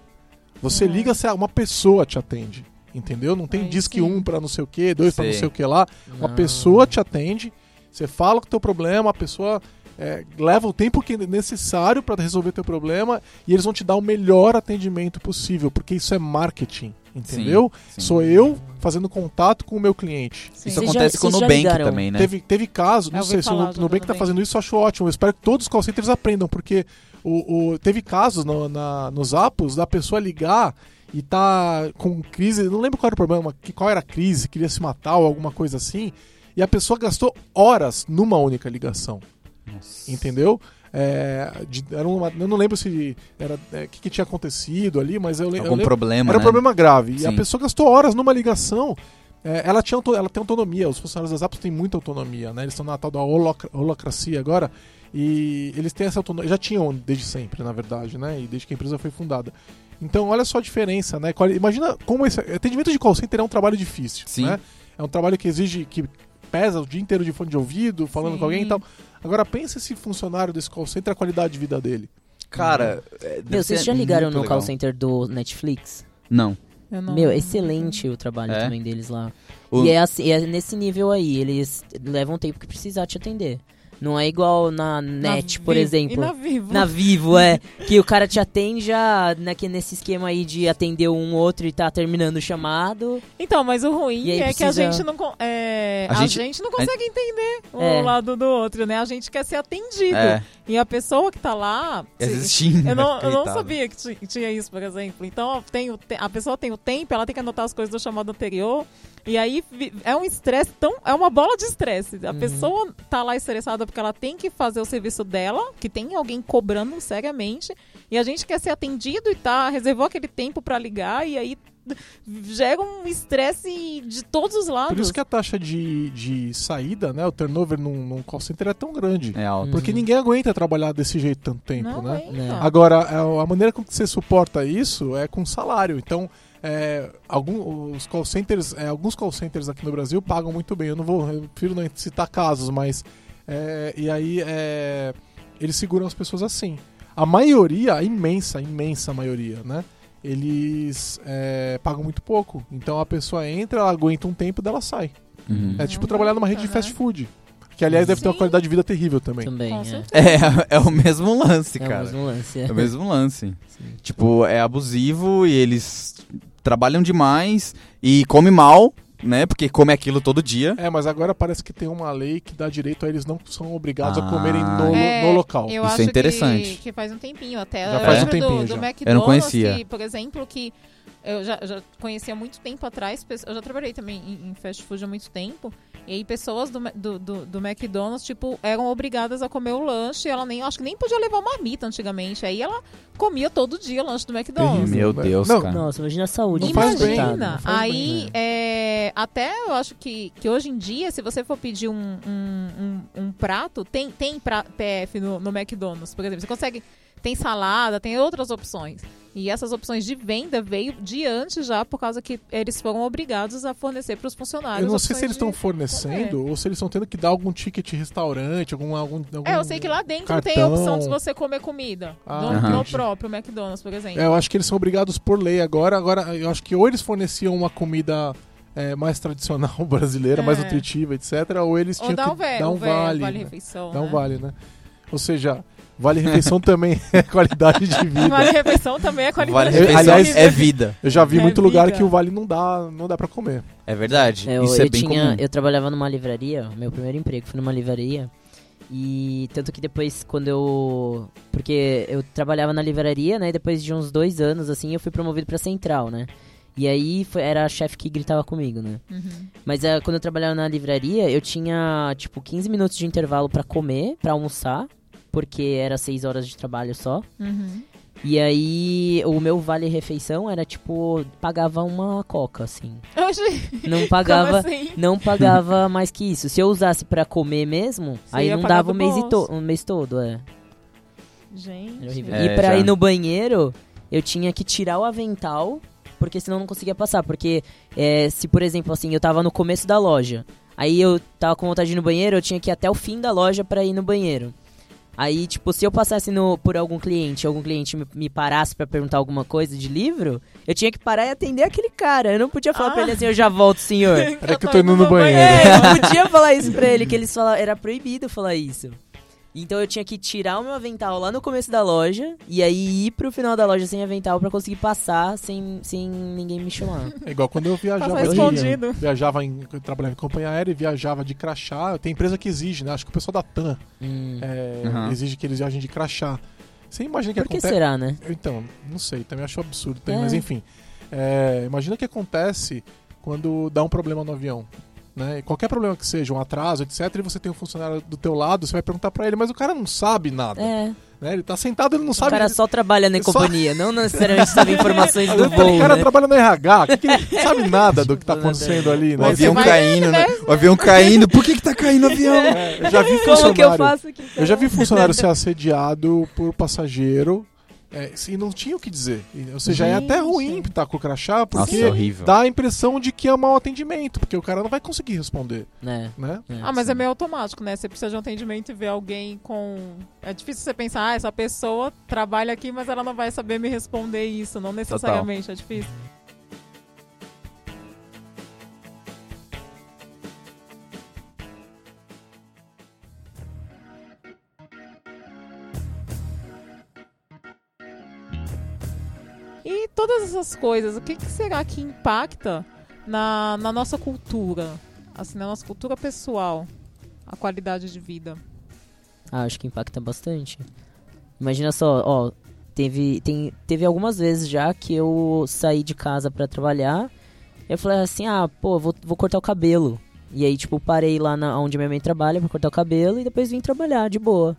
Speaker 4: Você
Speaker 1: Uhum.
Speaker 4: liga se uma pessoa te atende. Entendeu? Não tem disque
Speaker 1: sim.
Speaker 4: 1 para não sei o que, 2 para não
Speaker 3: Sei.
Speaker 4: o que lá. Uma
Speaker 2: Não.
Speaker 4: pessoa te atende, você fala com o teu problema, a pessoa é, leva o tempo que é necessário para resolver teu problema e eles vão te dar o melhor atendimento possível, porque isso é marketing, entendeu?
Speaker 3: sim.
Speaker 4: Sou eu fazendo contato com o meu cliente.
Speaker 1: Sim.
Speaker 3: Isso
Speaker 2: Vocês
Speaker 3: acontece
Speaker 2: já-
Speaker 3: com o Nubank
Speaker 2: ligaram?
Speaker 3: também, né?
Speaker 4: Teve, teve caso,
Speaker 1: Eu
Speaker 4: não
Speaker 1: ouvi
Speaker 4: sei se o
Speaker 1: falar
Speaker 4: Nubank tá
Speaker 1: Nubank.
Speaker 4: fazendo isso, eu acho ótimo. Eu espero que todos os call centers aprendam, porque o, o- teve casos no, na, nos apps da pessoa ligar e tá com crise, não lembro qual era o problema, que- qual era a crise, queria se matar ou alguma coisa assim, e a pessoa gastou horas numa única ligação,
Speaker 3: Nossa.
Speaker 4: entendeu? É, de- era uma- eu não lembro se era o que, que tinha acontecido ali, mas eu, le- eu
Speaker 3: Algum
Speaker 4: lembro
Speaker 3: problema,
Speaker 4: era um
Speaker 3: né?
Speaker 4: problema grave. E a
Speaker 3: Sim.
Speaker 4: pessoa gastou horas numa ligação. É, ela, tinha, ela tem autonomia, os funcionários das apps têm muita autonomia, né? Eles estão na tal da holoc- holacracia agora. E eles têm essa autonomia. Já tinham desde sempre, na verdade, né? E desde que a empresa foi fundada. Então, olha só a diferença, né? Imagina como esse atendimento de call center é um trabalho difícil,
Speaker 3: Sim.
Speaker 4: né? É um trabalho que exige que pesa o dia inteiro de fone de ouvido, falando
Speaker 1: Sim.
Speaker 4: com alguém e tal. Agora pensa esse funcionário desse call center a qualidade de vida dele.
Speaker 3: Cara, é, deve
Speaker 2: Meu, vocês já ligaram no
Speaker 3: legal.
Speaker 2: call center do Netflix?
Speaker 3: Não.
Speaker 1: Não-
Speaker 2: Meu, excelente o trabalho
Speaker 3: É?
Speaker 2: também deles lá.
Speaker 3: O-
Speaker 2: E é, assim, é nesse nível aí, eles levam o tempo que precisar te atender. Não é igual na
Speaker 1: Na
Speaker 2: net, por
Speaker 1: Vivo-
Speaker 2: exemplo.
Speaker 1: E na Vivo.
Speaker 2: Na Vivo, é. Que o cara te atende já naque- nesse esquema aí de atender um outro e tá terminando o chamado.
Speaker 1: Então, mas o ruim é que a
Speaker 2: precisa-
Speaker 1: gente não, é,
Speaker 3: A
Speaker 1: a,
Speaker 3: gente-
Speaker 1: gente, não consegue entender o
Speaker 2: É.
Speaker 1: lado do outro, né? A gente quer ser atendido.
Speaker 3: É,
Speaker 1: E a pessoa que tá lá.
Speaker 3: existindo.
Speaker 1: Eu não, eu não sabia que ti- que tinha isso, por exemplo. Então, tem o te- a pessoa tem o tempo, ela tem que anotar as coisas do chamado anterior. E aí é um estresse tão. É uma bola de estresse. A
Speaker 2: Uhum.
Speaker 1: pessoa tá lá estressada porque ela tem que fazer o serviço dela, que tem alguém cobrando seriamente. E a gente quer ser atendido e tá, reservou aquele tempo pra ligar, e aí gera um estresse de todos os lados.
Speaker 4: Por isso que a taxa de, de saída, né? O turnover num, num call center é tão grande.
Speaker 3: É alto.
Speaker 4: Porque
Speaker 2: Uhum.
Speaker 4: ninguém aguenta trabalhar desse jeito tanto tempo,
Speaker 1: não
Speaker 4: né?
Speaker 2: É.
Speaker 4: Agora, a a maneira com que você suporta isso é com salário. Então, é, algum, os call centers, é, alguns call centers aqui no Brasil pagam muito bem. Eu não vou, eu prefiro não citar casos, mas é, e aí é, eles seguram as pessoas assim. A maioria, a imensa, imensa maioria, né? Eles é, pagam muito pouco. Então a pessoa entra, ela aguenta um tempo, dela sai.
Speaker 3: Uhum.
Speaker 4: É tipo
Speaker 1: Não
Speaker 4: trabalhar numa rede de fast food. Que aliás deve ter uma
Speaker 1: Sim.
Speaker 4: qualidade de vida terrível também.
Speaker 2: Também, é.
Speaker 3: É, é o mesmo lance,
Speaker 2: É o
Speaker 3: cara.
Speaker 2: mesmo lance.
Speaker 3: É o mesmo lance. Tipo, é abusivo e eles trabalham demais e come mal, né? Porque come aquilo todo dia.
Speaker 4: É, mas agora parece que tem uma lei que dá direito a eles não são obrigados
Speaker 3: Ah.
Speaker 4: a comerem no,
Speaker 1: É,
Speaker 4: no local.
Speaker 1: Eu
Speaker 3: Isso é
Speaker 1: acho
Speaker 3: interessante.
Speaker 1: Que, que faz um tempinho até.
Speaker 4: Já
Speaker 1: eu
Speaker 3: faz um
Speaker 4: tempinho
Speaker 1: do,
Speaker 4: já.
Speaker 1: do McDonald's,
Speaker 3: Eu não conhecia.
Speaker 1: que, por exemplo, que eu já, já conhecia há muito tempo atrás. Eu já trabalhei também em, em fast food há muito tempo. E aí pessoas do, do, do, do McDonald's, tipo, eram obrigadas a comer o lanche. E ela nem, acho que nem podia levar marmita antigamente. Aí ela comia todo dia o lanche do McDonald's.
Speaker 3: Meu Deus,
Speaker 4: Não,
Speaker 3: cara.
Speaker 2: Nossa, imagina a saúde.
Speaker 4: Não faz bem.
Speaker 2: coitado.
Speaker 1: Imagina.
Speaker 2: Não faz
Speaker 1: Aí,
Speaker 2: bem, né?
Speaker 1: é, até eu acho que, que hoje em dia, se você for pedir um, um, um- um prato, tem, tem pra, PF no, no McDonald's, por exemplo. Você consegue. Tem salada, tem outras opções. E essas opções de venda veio de antes já, por causa que eles foram obrigados a fornecer para os funcionários.
Speaker 4: Eu não sei se eles estão fornecendo ou se eles estão tendo que dar algum ticket restaurante, algum. algum, algum
Speaker 1: É, eu sei que lá dentro tem a
Speaker 4: cartão.
Speaker 1: opção de você comer comida.
Speaker 4: Ah,
Speaker 1: no, no próprio McDonald's, por exemplo.
Speaker 4: É, eu acho que eles são obrigados por lei agora. Agora, eu acho que ou eles forneciam uma comida é, mais tradicional brasileira, mais
Speaker 1: É.
Speaker 4: nutritiva, etc., ou eles
Speaker 1: Ou
Speaker 4: tinham
Speaker 1: dá
Speaker 4: que
Speaker 1: um, ve-
Speaker 4: dar um vale.
Speaker 1: vale
Speaker 4: né?
Speaker 1: refeição.
Speaker 4: Dá um
Speaker 1: né?
Speaker 4: vale, né? Ou seja, vale refeição também é qualidade de vida.
Speaker 1: Vale refeição também é qualidade
Speaker 3: Vale
Speaker 1: de
Speaker 3: refeição
Speaker 4: Aliás,
Speaker 1: vida.
Speaker 3: é vida.
Speaker 4: Eu já vi
Speaker 1: É
Speaker 4: muito lugar
Speaker 1: vida.
Speaker 4: que o vale não dá, não dá para comer.
Speaker 3: É verdade.
Speaker 2: Eu,
Speaker 3: Isso é
Speaker 2: eu
Speaker 3: bem
Speaker 2: tinha,
Speaker 3: comum.
Speaker 2: eu trabalhava numa livraria, meu primeiro emprego foi numa livraria. E tanto que depois, quando eu. Porque eu trabalhava na livraria, né? E depois de uns dois anos, assim, eu fui promovido pra central, né? E aí foi- era a chefe que gritava comigo, né?
Speaker 1: Uhum.
Speaker 2: Mas é, quando eu trabalhava na livraria, eu tinha, tipo, 15 minutos de intervalo pra comer, pra almoçar, porque era 6 horas de trabalho só.
Speaker 1: Uhum.
Speaker 2: E aí, o meu vale-refeição era, tipo, pagava uma coca, assim.
Speaker 1: Oxi,
Speaker 2: Não pagava...
Speaker 1: assim?
Speaker 2: Não pagava mais que isso. Se eu usasse pra comer mesmo,
Speaker 1: Você
Speaker 2: aí não dava o mês, e to- o mês todo, é.
Speaker 1: Gente.
Speaker 2: Horrível.
Speaker 3: É,
Speaker 2: e pra
Speaker 3: já.
Speaker 2: ir no banheiro, eu tinha que tirar o avental, porque senão eu não conseguia passar. Porque é, se, por exemplo, assim, eu tava no começo da loja, aí eu tava com vontade de ir no banheiro, eu tinha que ir até o fim da loja pra ir no banheiro. Aí, tipo, se eu passasse no, por algum cliente, algum cliente me, me parasse pra perguntar alguma coisa de livro, eu tinha que parar e atender aquele cara. Eu não podia falar pra
Speaker 1: Ah.
Speaker 2: ele assim, eu já volto, senhor.
Speaker 4: Peraí que eu tô indo no banheiro.
Speaker 2: É, eu não podia falar isso pra ele, que eles falavam, era proibido falar isso. Então eu tinha que tirar o meu avental lá no começo da loja e aí ir pro final da loja sem avental pra conseguir passar sem, sem ninguém me chamar.
Speaker 4: É igual quando eu viajava, de-
Speaker 1: escondido.
Speaker 4: viajava em, eu trabalhava em companhia aérea e viajava de crachá. Tem empresa que exige, né? Acho que o pessoal da TAM
Speaker 2: Hum.
Speaker 4: é,
Speaker 3: Uhum.
Speaker 4: exige que eles viajem de crachá. Você imagina que
Speaker 2: Por que
Speaker 4: acontece.
Speaker 2: será, né?
Speaker 4: Então, não sei, também acho absurdo. também,
Speaker 2: É.
Speaker 4: Mas enfim, é, imagina o que acontece quando dá um problema no avião. Né? E Qualquer problema que seja, um atraso, etc., e você tem um funcionário do teu lado, você vai perguntar pra ele, mas o cara não sabe nada.
Speaker 2: É,
Speaker 4: Né? Ele tá sentado, ele não
Speaker 2: o
Speaker 4: sabe.
Speaker 2: cara só trabalha na
Speaker 4: Só-
Speaker 2: companhia, não necessariamente sabe informações do
Speaker 4: vezes
Speaker 2: voo,
Speaker 4: o cara
Speaker 2: né?
Speaker 4: trabalha no RH, que que ele não sabe nada do que tá acontecendo ali,
Speaker 3: O
Speaker 4: né?
Speaker 3: avião
Speaker 1: vai-
Speaker 3: caindo, né? O avião caindo. Por que que tá caindo o avião?
Speaker 4: É, eu já vi
Speaker 2: Como que eu
Speaker 4: funcionário.
Speaker 2: faço aqui?
Speaker 4: Eu já vi funcionário ser assediado por passageiro é, e não tinha o que dizer. Ou seja, é até
Speaker 1: Gente.
Speaker 4: ruim estar com o crachá,
Speaker 3: Nossa,
Speaker 4: porque
Speaker 3: horrível.
Speaker 4: dá a impressão de que é mau atendimento, porque o cara não vai conseguir responder,
Speaker 2: É,
Speaker 4: né?
Speaker 2: é,
Speaker 1: Ah, mas
Speaker 2: sim.
Speaker 1: é meio automático, né? Você precisa de um atendimento e ver alguém com. É difícil você pensar, ah, essa pessoa trabalha aqui, mas ela não vai saber me responder isso. Não necessariamente, é difícil. E todas essas coisas, o que, que será que impacta na, na nossa cultura? Assim, na nossa cultura pessoal, a qualidade de vida.
Speaker 2: Ah, acho que impacta bastante. Imagina só, ó, teve, tem, teve algumas vezes já que eu saí de casa pra trabalhar. Eu falei assim, ah, pô, vou, vou cortar o cabelo. E aí, tipo, parei lá na, onde minha mãe trabalha pra cortar o cabelo e depois vim trabalhar de boa.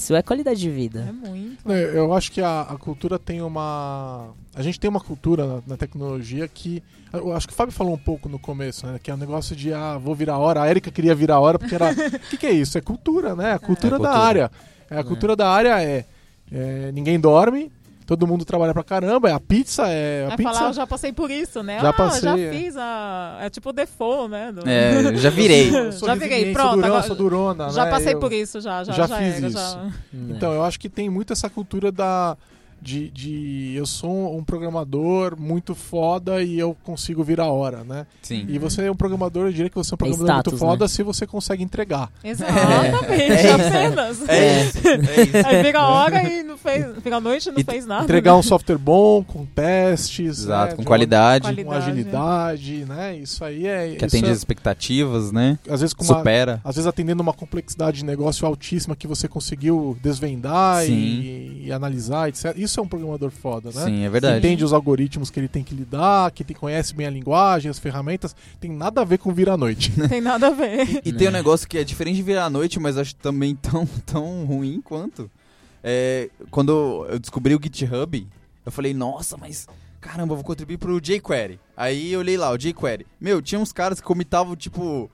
Speaker 2: Isso é qualidade de
Speaker 1: É
Speaker 2: vida.
Speaker 1: muito.
Speaker 4: É, Eu acho que a, a cultura tem uma. A gente tem uma cultura na, na tecnologia que. Eu acho que o Fábio falou um pouco no começo, né? Que é um negócio de, ah, vou virar hora. A Erika queria virar hora porque era. O que, que é isso? É cultura, né? A cultura
Speaker 3: É
Speaker 4: da
Speaker 3: cultura.
Speaker 4: área. É, a cultura da área é, é, Ninguém dorme, todo mundo trabalha pra caramba, é a pizza, é. A
Speaker 1: Vai
Speaker 4: pizza.
Speaker 1: falar, eu já passei por isso, né?
Speaker 4: Já
Speaker 1: ah,
Speaker 4: passei,
Speaker 1: já
Speaker 4: é.
Speaker 1: fiz a. É tipo o default, né? do-
Speaker 3: É, já virei.
Speaker 4: Eu sou
Speaker 1: Já virei, pronto,
Speaker 4: durão,
Speaker 1: agora-
Speaker 4: sou durona,
Speaker 1: já
Speaker 4: né?
Speaker 1: passei
Speaker 4: Eu-
Speaker 1: por isso, já. Já,
Speaker 4: já
Speaker 1: já
Speaker 4: fiz
Speaker 1: era,
Speaker 4: isso.
Speaker 1: já-?
Speaker 4: Então, eu acho que tem muito essa cultura da. De, de eu sou um programador muito foda e eu consigo vir a hora, né?
Speaker 3: Sim.
Speaker 4: E você é um programador, eu diria que você é um programador
Speaker 2: status,
Speaker 4: muito foda se você consegue entregar.
Speaker 1: Exatamente,
Speaker 3: É
Speaker 1: apenas.
Speaker 3: É isso. É isso.
Speaker 1: Aí fica a hora e não fez. Fica a noite e não
Speaker 3: E
Speaker 1: fez nada.
Speaker 4: Entregar um software bom, com testes.
Speaker 3: Exato,
Speaker 4: né,
Speaker 3: com
Speaker 4: de
Speaker 3: qualidade,
Speaker 1: Quali-
Speaker 4: Uma, com agilidade, né? Isso aí é.
Speaker 3: que
Speaker 4: isso
Speaker 3: atende
Speaker 4: é-
Speaker 3: as expectativas, né?
Speaker 4: às vezes com uma,
Speaker 3: Supera.
Speaker 4: às vezes atendendo uma complexidade de negócio altíssima que você conseguiu desvendar e, e analisar, etc. Isso é um programador foda, né?
Speaker 3: Sim, é verdade.
Speaker 4: Entende os algoritmos que ele tem que lidar, que te- conhece bem a linguagem, as ferramentas. Tem nada a ver com vir à noite.
Speaker 1: Tem nada a ver.
Speaker 3: E tem um negócio que é diferente de virar à noite, mas acho também tão, tão ruim quanto. É, quando eu descobri o GitHub, eu falei, nossa, mas caramba, eu vou contribuir pro jQuery. Aí eu olhei lá, o jQuery. Meu, tinha uns caras que comitavam, tipo,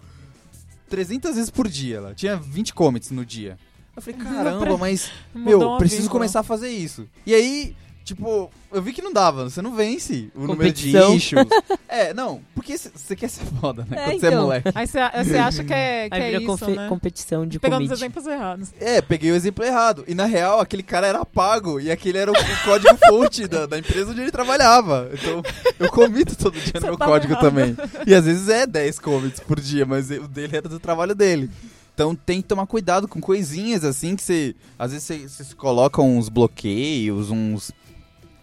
Speaker 3: 300 vezes por dia lá. Tinha 20 commits no dia. Eu falei, caramba, mas, meu, preciso
Speaker 1: vírgula.
Speaker 3: começar a fazer isso. E aí, tipo, eu vi que não dava, você não vence o número de issues. é, não, porque você quer ser foda, né?
Speaker 2: É,
Speaker 3: quando você é
Speaker 2: então.
Speaker 3: moleque.
Speaker 1: Aí você acha que é, que
Speaker 2: Aí
Speaker 1: é
Speaker 2: vira
Speaker 1: isso, né?
Speaker 2: competição de
Speaker 1: Pegando os exemplos errados.
Speaker 3: É, peguei o exemplo errado. E na real, aquele cara era pago e aquele era o, o código fonte da, da empresa onde ele trabalhava. Então, eu comito todo dia no meu
Speaker 1: tava
Speaker 3: código
Speaker 1: errado.
Speaker 3: também. E às vezes é 10 commits por dia, mas o dele era do trabalho dele. Então tem que tomar cuidado com coisinhas assim que você. Às vezes você, você coloca uns bloqueios, uns.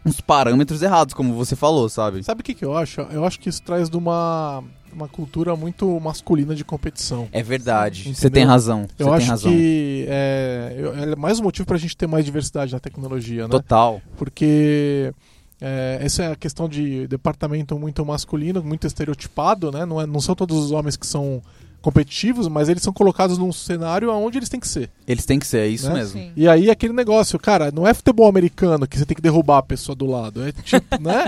Speaker 3: uns parâmetros errados, como você falou, sabe?
Speaker 4: Sabe o que, que eu acho? Eu acho que isso traz de uma, uma cultura muito masculina de competição.
Speaker 3: É verdade. Você tem razão.
Speaker 4: Eu
Speaker 3: tem
Speaker 4: acho
Speaker 3: razão.
Speaker 4: que é, é mais um motivo pra gente ter mais diversidade na tecnologia, né?
Speaker 3: Total.
Speaker 4: Porque É, essa é a questão de departamento muito masculino, muito estereotipado, né? Não, é, não são todos os homens que são competitivos, mas eles são colocados num cenário onde eles têm que ser.
Speaker 3: Eles têm que ser, é isso
Speaker 4: Né?
Speaker 3: mesmo.
Speaker 1: Sim.
Speaker 4: E aí aquele negócio, cara, não é futebol americano que você tem que derrubar a pessoa do lado. É tipo, né?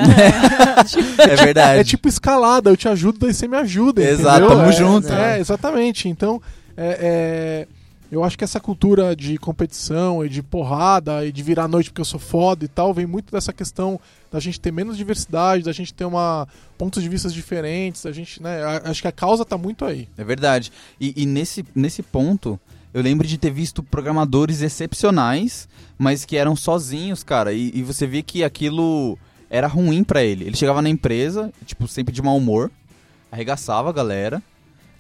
Speaker 3: É verdade.
Speaker 4: É tipo escalada, eu te ajudo, daí você me ajuda.
Speaker 3: Exato,
Speaker 4: entendeu?
Speaker 3: tamo
Speaker 4: é,
Speaker 3: junto.
Speaker 4: É, exatamente. Então, é, é, eu acho que essa cultura de competição e de porrada e de virar a noite porque eu sou foda e tal, vem muito dessa questão da gente ter menos diversidade, da gente ter uma pontos de vista diferentes, da gente, né? a- Acho que a causa tá muito aí.
Speaker 3: É verdade. E, e nesse, nesse ponto, eu lembro de ter visto programadores excepcionais, mas que eram sozinhos, cara. E, e você via que aquilo era ruim pra ele. Ele chegava na empresa, tipo, sempre de mau humor, arregaçava a galera.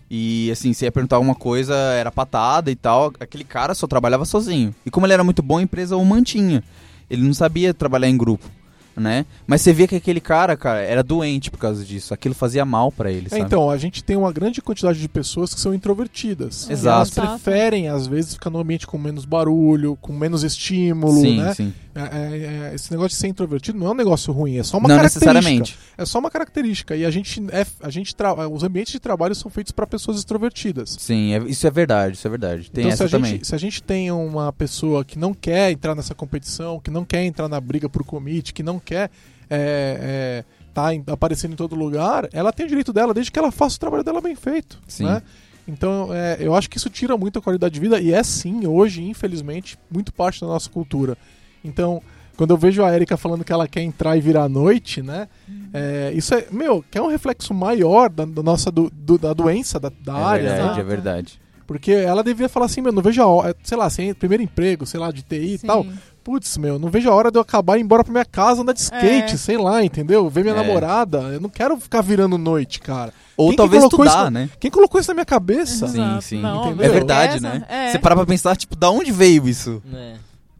Speaker 3: E assim, se ia perguntar alguma coisa, era patada e tal. Aquele cara só trabalhava sozinho. E como ele era muito bom, a empresa o mantinha. Ele não sabia trabalhar em grupo, né? Mas você via que aquele cara, cara, era doente por causa disso. Aquilo fazia mal pra ele,
Speaker 4: É, então, a gente tem uma grande quantidade de pessoas que são introvertidas.
Speaker 3: Exato.
Speaker 4: Elas preferem, às vezes, ficar num ambiente com menos barulho, com menos estímulo,
Speaker 3: sim,
Speaker 4: né?
Speaker 3: sim.
Speaker 4: É, é, é, esse negócio de ser introvertido não é um negócio ruim, é só uma
Speaker 3: não
Speaker 4: característica.
Speaker 3: necessariamente.
Speaker 4: É só uma característica. E a gente, é, a gente os ambientes de trabalho são feitos para pessoas extrovertidas.
Speaker 3: Sim, é- isso é verdade, isso é verdade. Tem
Speaker 4: então, se a, gente, se a gente tem uma pessoa que não quer entrar nessa competição, que não quer entrar na briga por commit, que não quer é, é, tá em- aparecendo em todo lugar, ela tem o direito dela, desde que ela faça o trabalho dela bem feito.
Speaker 3: Sim.
Speaker 4: Né? Então, é, eu acho que isso tira muito a qualidade de vida e é sim, hoje, infelizmente, muito parte da nossa cultura. Então, quando eu vejo a Erika falando que ela quer entrar e virar à noite, né? é, isso é, meu, que é um reflexo maior da, da nossa do, do- da doença da, da
Speaker 3: é
Speaker 4: área,
Speaker 3: verdade,
Speaker 4: né?
Speaker 3: é verdade.
Speaker 4: Porque ela devia falar assim, meu, não vejo a hora, sei lá, sem primeiro emprego, sei lá, de TI e tal. Putz, meu, não vejo a hora de eu acabar e ir embora pra minha casa, andar de skate,
Speaker 1: É.
Speaker 4: sei lá, entendeu? Ver minha
Speaker 3: É.
Speaker 4: namorada. Eu não quero ficar virando noite, cara.
Speaker 3: Ou
Speaker 4: Quem que
Speaker 3: talvez estudar,
Speaker 4: isso
Speaker 3: né?
Speaker 4: Quem colocou isso na minha cabeça?
Speaker 3: Sim,
Speaker 1: Exato.
Speaker 3: sim.
Speaker 1: Não?
Speaker 3: É verdade, né?
Speaker 1: É.
Speaker 3: Você para pra pensar, tipo, da onde veio isso,
Speaker 2: É.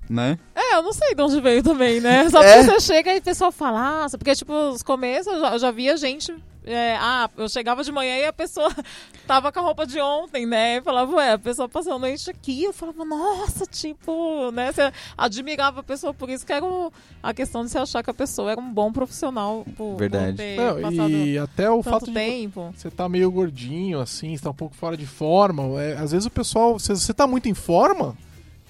Speaker 3: né?
Speaker 1: É, eu não sei de onde veio também, né? Só
Speaker 3: É.
Speaker 1: porque você chega e o pessoal fala, ah, porque, tipo, os começos eu já, eu já via gente. é, ah, eu chegava de manhã e a pessoa tava com a roupa de ontem, né? Eu falava, ué, a pessoa passou a noite aqui. Eu falava, nossa, tipo, né? Você admirava a pessoa por isso que era o- a questão de você achar que a pessoa era um bom profissional por, por
Speaker 3: Verdade.
Speaker 1: ter
Speaker 4: Não, e até o fato de
Speaker 1: tempo.
Speaker 4: você tá meio gordinho, assim, você tá um pouco fora de forma. é, às vezes o pessoal, se você tá muito em forma,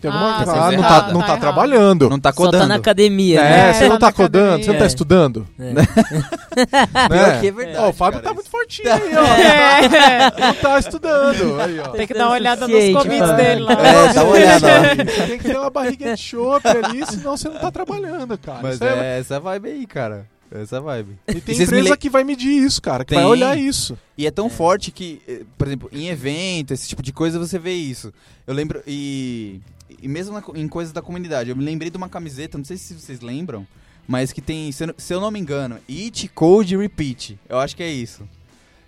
Speaker 4: tem alguma
Speaker 1: Ah,
Speaker 4: coisa.
Speaker 3: tá
Speaker 4: Ah, não
Speaker 3: errado,
Speaker 4: tá, não
Speaker 1: tá
Speaker 4: tá trabalhando.
Speaker 3: Não tá
Speaker 2: Só tá
Speaker 3: codando.
Speaker 2: na academia,
Speaker 4: É,
Speaker 2: né?
Speaker 4: você não
Speaker 1: tá
Speaker 4: tá codando,
Speaker 1: academia.
Speaker 4: você não tá
Speaker 2: É.
Speaker 4: estudando.
Speaker 2: É.
Speaker 3: Pior
Speaker 4: né?
Speaker 3: que é verdade,
Speaker 4: Ó, o Fábio
Speaker 3: cara,
Speaker 4: tá muito fortinho aí, ó.
Speaker 1: É,
Speaker 4: Não tá estudando. Aí, ó.
Speaker 1: tem que dar uma olhada nos
Speaker 2: cara.
Speaker 1: dele lá.
Speaker 3: É, dá uma olhada lá.
Speaker 4: Tem que ter uma barriga de chope ali, senão você não tá trabalhando, cara.
Speaker 3: Mas
Speaker 4: é-
Speaker 3: é essa vibe aí, cara. Essa vibe.
Speaker 4: E tem
Speaker 3: E
Speaker 4: empresa
Speaker 3: le-
Speaker 4: que vai medir isso, cara, que
Speaker 3: Tem.
Speaker 4: vai olhar isso.
Speaker 3: E é tão forte que, eh, por exemplo, em evento, esse tipo de coisa, você vê isso. Eu lembro, e, e mesmo na em coisas da comunidade, eu me lembrei de uma camiseta, não sei se vocês lembram, mas que tem, se eu, não- se eu não me engano, Eat, Code, Repeat. Eu acho que é isso.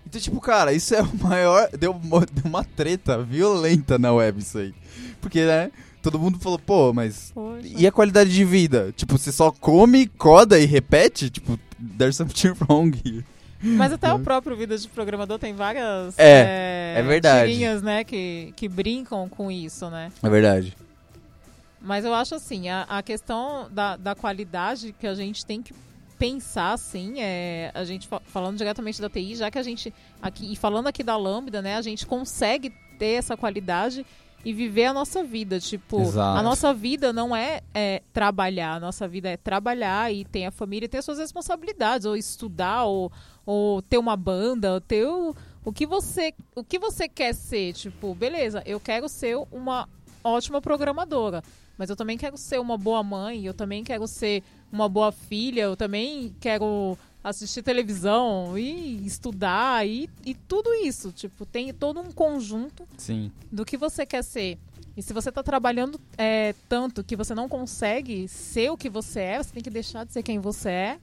Speaker 3: Então, tipo, cara, isso é o maior. Deu uma, deu uma treta violenta na web, isso aí. Porque, né? Todo mundo falou, pô, mas.
Speaker 1: Poxa.
Speaker 3: E a qualidade de vida? Tipo, você só come, coda e repete? Tipo, there's something wrong here.
Speaker 1: Mas até o próprio Vida de Programador tem várias
Speaker 3: É,
Speaker 1: é,
Speaker 3: é verdade.
Speaker 1: tirinhas, né, que, que brincam com isso, né?
Speaker 3: É verdade.
Speaker 1: Mas eu acho assim, a, a questão da, da qualidade que a gente tem que pensar, assim, é, a gente fa- falando diretamente da TI, já que a gente, aqui, e falando aqui da Lambda, né, a gente consegue ter essa qualidade e viver a nossa vida. Tipo,
Speaker 3: Exato.
Speaker 1: a nossa vida não é, é trabalhar, a nossa vida é trabalhar e ter a família e ter as suas responsabilidades, ou estudar, ou, ou ter uma banda, ou ter o, o que você o que você quer ser. Tipo, beleza, eu quero ser uma ótima programadora, mas eu também quero ser uma boa mãe, eu também quero ser uma boa filha, eu também quero assistir televisão e estudar e, e tudo isso. Tipo, tem todo um conjunto
Speaker 3: Sim.
Speaker 1: do que você quer ser. E se você está trabalhando é, tanto que você não consegue ser o que você é, você tem que deixar de ser quem você é,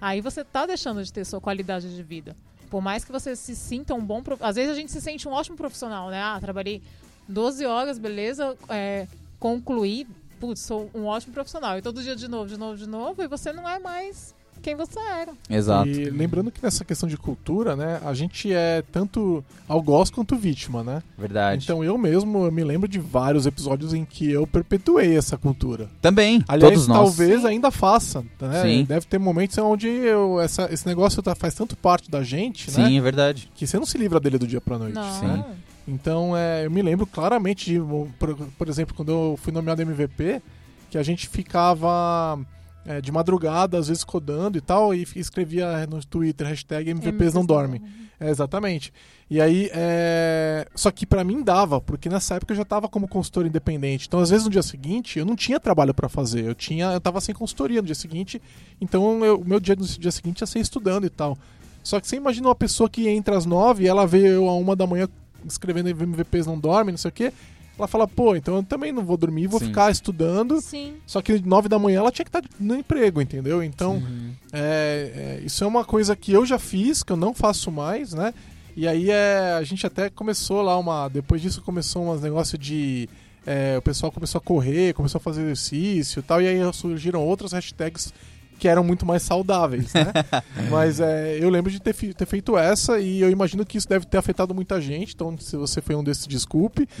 Speaker 1: aí você está deixando de ter sua qualidade de vida. Por mais que você se sinta um bom... Às vezes a gente se sente um ótimo profissional, né? Ah, trabalhei 12 horas, beleza, é, concluí, putz, sou um ótimo profissional. E todo dia de novo, de novo, de novo, e você não é mais quem você era.
Speaker 3: Exato.
Speaker 4: E lembrando que nessa questão de cultura, né, a gente é tanto algoz quanto vítima, né?
Speaker 3: Verdade.
Speaker 4: Então eu mesmo eu me lembro de vários episódios em que eu perpetuei essa cultura.
Speaker 3: Também,
Speaker 4: Aliás,
Speaker 3: todos nós.
Speaker 4: talvez ainda faça, né?
Speaker 3: Sim.
Speaker 4: Deve ter momentos onde eu, essa, esse negócio tá- faz tanto parte da gente, né?
Speaker 3: Sim, é verdade.
Speaker 4: Que você não se livra dele do dia pra noite.
Speaker 1: Não.
Speaker 3: Sim.
Speaker 4: Então, é, eu me lembro claramente de, por, por exemplo, quando eu fui nomeado MVP, que a gente ficava é, de madrugada, às vezes codando e tal, e escrevia no Twitter, hashtag MVPs não dormem. É, exatamente. E aí, é... só que pra mim dava, porque nessa época eu já tava como consultor independente. Então, às vezes no dia seguinte, eu não tinha trabalho pra fazer. Eu tinha, eu tava sem consultoria no dia seguinte. Então, eu- o meu dia no dia seguinte ia ser estudando e tal. Só que você imagina uma pessoa que entra às nove e ela vê eu a uma da manhã escrevendo MVPs não dorme, não sei o quê. Ela fala, pô, então eu também não vou dormir, vou
Speaker 3: Sim.
Speaker 4: ficar estudando.
Speaker 1: Sim.
Speaker 4: Só que nove da manhã ela tinha que estar no emprego, entendeu? Então,
Speaker 2: Uhum.
Speaker 4: é, é, isso é uma coisa que eu já fiz, que eu não faço mais, né? E aí é, a gente até começou lá uma. Depois disso começou uns negócio de. é, o pessoal começou a correr, começou a fazer exercício e tal, e aí surgiram outras hashtags que eram muito mais saudáveis, né? Mas é, eu lembro de ter, fi- ter feito essa e eu imagino que isso deve ter afetado muita gente, então se você foi um desses, desculpe.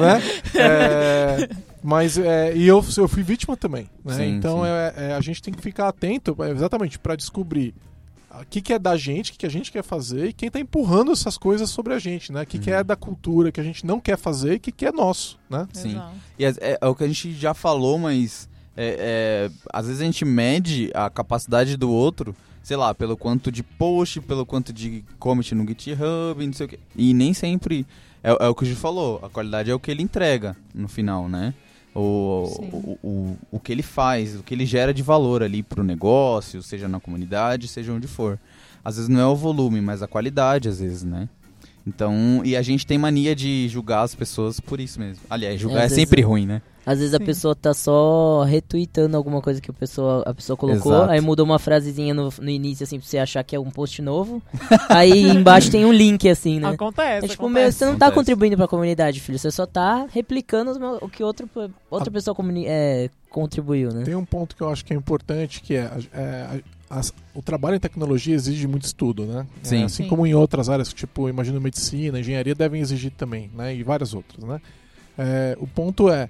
Speaker 4: né? É, mas é, e eu, eu fui vítima também, né?
Speaker 3: Sim,
Speaker 4: então
Speaker 3: sim.
Speaker 4: é, é, a gente tem que ficar atento é, exatamente para descobrir o que, que é da gente, o que, que a gente quer fazer e quem tá empurrando essas coisas sobre a gente, né? O que, que
Speaker 3: Uhum.
Speaker 4: é da cultura que a gente não quer fazer e o que, que é nosso, né?
Speaker 3: Sim.
Speaker 1: Exato.
Speaker 3: E é, é- é o que a gente já falou, mas é, é, às vezes a gente mede a capacidade do outro, sei lá, pelo quanto de post, pelo quanto de commit no GitHub, não sei o quê. E nem sempre é, é o que o Gil falou, a qualidade é o que ele entrega no final, né? O, o, o, o que ele faz, o que ele gera de valor ali pro negócio, seja na comunidade, seja onde for. Às vezes não é o volume, mas a qualidade, às vezes, né? Então, e a gente tem mania de julgar as pessoas por isso mesmo. Aliás, julgar
Speaker 2: É,
Speaker 3: é, sempre ruim, né?
Speaker 2: Às vezes a
Speaker 1: Sim.
Speaker 2: pessoa tá só retweetando alguma coisa que a pessoa, a pessoa colocou,
Speaker 3: Exato.
Speaker 2: aí mudou uma frasezinha no, no início, assim, pra você achar que é um post novo. aí embaixo tem um link, assim, né?
Speaker 1: Acontece.
Speaker 2: É tipo, meu,
Speaker 1: acontece.
Speaker 2: você não tá
Speaker 3: Acontece.
Speaker 2: contribuindo pra comunidade, filho. Você só tá replicando meu- o que outro, outra pessoa comuni- é, contribuiu, né?
Speaker 4: Tem um ponto que eu acho que é importante, que é, é, as- o trabalho em tecnologia exige muito estudo, né? É,
Speaker 3: Sim.
Speaker 4: assim
Speaker 1: Sim.
Speaker 4: como em outras áreas, tipo, imagino medicina, engenharia, devem exigir também, né? E várias outras, né? É, o ponto é,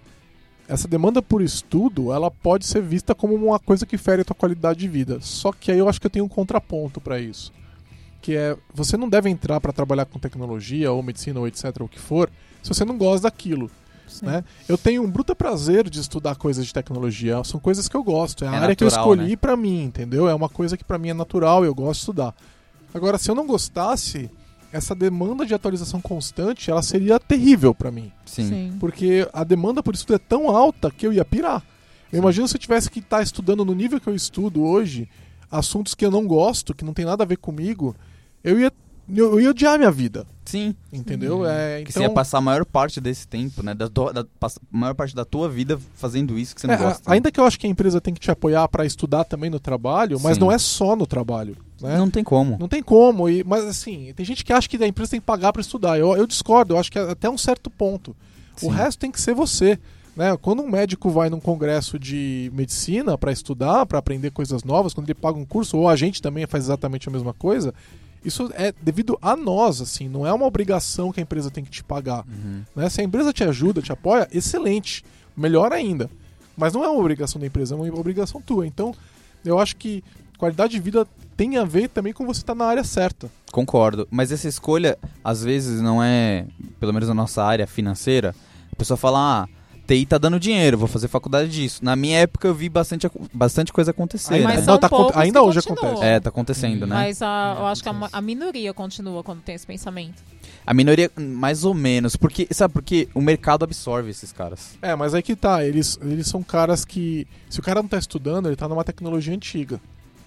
Speaker 4: essa demanda por estudo, ela pode ser vista como uma coisa que fere a tua qualidade de vida. Só que aí eu acho que eu tenho um contraponto para isso. Que é, você não deve entrar para trabalhar com tecnologia, ou medicina, ou etc, ou o que for, se você não gosta daquilo
Speaker 1: Sim.
Speaker 4: né? Eu tenho um bruto prazer de estudar coisas de tecnologia. São coisas que eu gosto. É a
Speaker 3: É
Speaker 4: área que eu
Speaker 3: natural,
Speaker 4: escolhi pra mim, entendeu? É uma coisa que pra mim é natural e eu gosto de estudar. Agora, se eu não gostasse, essa demanda de atualização constante, ela seria terrível pra mim.
Speaker 3: Sim.
Speaker 1: Sim.
Speaker 4: Porque a demanda por estudo é tão alta que eu ia pirar. Eu imagino se eu tivesse que estar estudando no nível que eu estudo hoje, assuntos que eu não gosto, que não tem nada a ver comigo, eu ia, eu ia odiar minha vida.
Speaker 3: Sim.
Speaker 4: Entendeu?
Speaker 1: Uhum.
Speaker 4: É,
Speaker 3: Que
Speaker 4: então,
Speaker 3: você ia passar a maior parte desse tempo, né? Da, da, a maior parte da tua vida fazendo isso que você não
Speaker 4: É,
Speaker 3: gosta.
Speaker 4: Ainda que eu acho que a empresa tem que te apoiar para estudar também no trabalho, mas
Speaker 3: Sim.
Speaker 4: não é só no trabalho. Né?
Speaker 3: Não tem como.
Speaker 4: Não tem como. E, mas assim, tem gente que acha que a empresa tem que pagar para estudar. Eu, eu discordo, eu acho que é até um certo ponto.
Speaker 3: Sim.
Speaker 4: O resto tem que ser você. Né? Quando um médico vai num congresso de medicina para estudar, para aprender coisas novas, quando ele paga um curso, ou a gente também faz exatamente a mesma coisa, isso é devido a nós, assim, não é uma obrigação que a empresa tem que te pagar.
Speaker 3: Uhum.
Speaker 4: Né? Se a empresa te ajuda, te apoia, excelente. Melhor ainda. Mas não é uma obrigação da empresa, é uma obrigação tua. Então, eu acho que qualidade de vida tem a ver também com você estar na área certa.
Speaker 3: Concordo. Mas essa escolha, às vezes, não é, pelo menos na nossa área financeira, a pessoa fala, ah, TI tá dando dinheiro, vou fazer faculdade disso. Na minha época eu vi bastante, bastante coisa acontecer.
Speaker 4: Ainda-
Speaker 3: né?
Speaker 1: Mas
Speaker 4: Não, tá
Speaker 1: poucos
Speaker 4: ainda
Speaker 1: que
Speaker 4: hoje
Speaker 1: continuam.
Speaker 4: acontece.
Speaker 3: É, tá acontecendo, né?
Speaker 1: Mas a- eu
Speaker 2: É,
Speaker 1: acho que a, a minoria continua quando tem esse pensamento.
Speaker 3: A minoria, mais ou menos. Porque, sabe por quê? O mercado absorve esses caras.
Speaker 4: É, mas aí que tá, eles, eles são caras que. Se o cara não tá estudando, ele tá numa tecnologia antiga.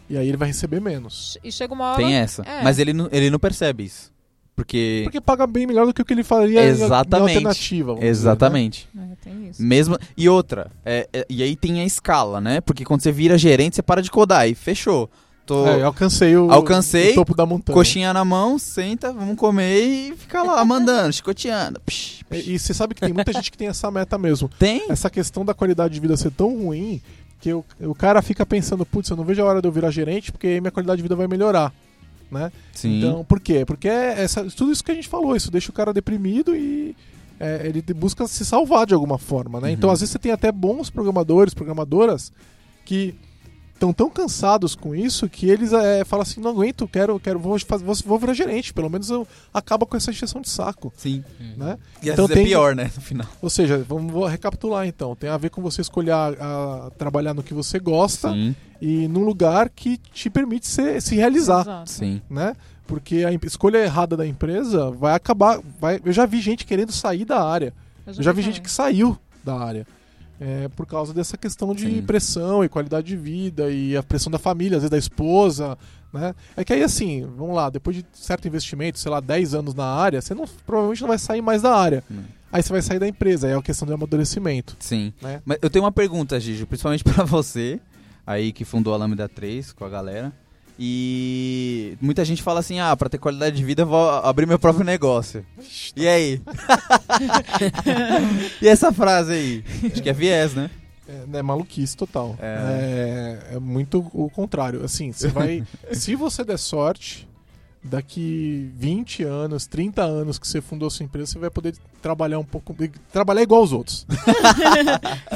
Speaker 4: E aí ele vai receber menos.
Speaker 1: E chega uma hora.
Speaker 3: Tem essa.
Speaker 1: é.
Speaker 3: Mas ele não, ele não percebe isso. Porque.
Speaker 4: Porque paga bem melhor do que o que ele faria
Speaker 3: Exatamente.
Speaker 4: alternativa. vamos dizer, né?
Speaker 3: Exatamente.
Speaker 1: É, tem isso.
Speaker 3: Mesmo. E outra, é, é- e aí tem a escala, né? Porque quando você vira gerente, você para de codar e fechou. Tô
Speaker 4: É, eu alcancei o,
Speaker 3: Alcancei,
Speaker 4: o topo da montanha.
Speaker 3: coxinha na mão, senta, vamos comer e fica lá mandando, chicoteando. Psh, psh.
Speaker 4: E, e você sabe que tem muita gente que tem essa meta mesmo.
Speaker 3: Tem?
Speaker 4: Essa questão da qualidade de vida ser tão ruim que o, o cara fica pensando, putz, eu não vejo a hora de eu virar gerente porque aí minha qualidade de vida vai melhorar, né?
Speaker 3: Sim.
Speaker 4: Então, por quê? Porque é essa, tudo isso que a gente falou, isso deixa o cara deprimido e é, ele busca se salvar de alguma forma, né?
Speaker 3: Uhum.
Speaker 4: Então, às vezes você tem até bons programadores, programadoras que estão tão cansados com isso que eles é, falam assim, não aguento, quero, quero, vou, fazer, vou, vou virar gerente, pelo menos eu acabo com essa injeção de saco,
Speaker 3: Sim.
Speaker 4: né?
Speaker 3: E às
Speaker 4: Então
Speaker 3: é
Speaker 4: tem-
Speaker 3: pior, né? No final.
Speaker 4: Ou seja, vamos vou recapitular então, tem a ver com você escolher a, a- trabalhar no que você gosta
Speaker 3: Sim.
Speaker 4: e num lugar que te permite ser, se realizar
Speaker 1: Exato.
Speaker 3: Sim.
Speaker 4: né? Porque a escolha errada da empresa vai acabar. Vai, eu já vi gente querendo sair da área. Eu já vi gente
Speaker 1: também.
Speaker 4: que saiu da área. É, por causa dessa questão de
Speaker 3: Sim.
Speaker 4: pressão e qualidade de vida e a pressão da família, às vezes da esposa, né? É que aí assim, vamos lá, depois de certo investimento, sei lá, 10 anos na área, você não, provavelmente não vai sair mais da área.
Speaker 3: Não.
Speaker 4: Aí você vai sair da empresa, aí é a questão do amadurecimento,
Speaker 3: Sim.
Speaker 4: né?
Speaker 3: Mas eu tenho uma pergunta, Gigi, principalmente pra você, aí que fundou a Lambda 3 com a galera. E muita gente fala assim: ah, pra ter qualidade de vida eu vou abrir meu próprio negócio. E aí? e essa frase aí? Acho que é viés, né?
Speaker 4: É, né, maluquice total.
Speaker 3: É.
Speaker 4: É. é muito o contrário. Assim, você vai. se você der sorte, daqui 20 anos, 30 anos que você fundou sua empresa, você vai poder trabalhar um pouco. Trabalhar igual os outros.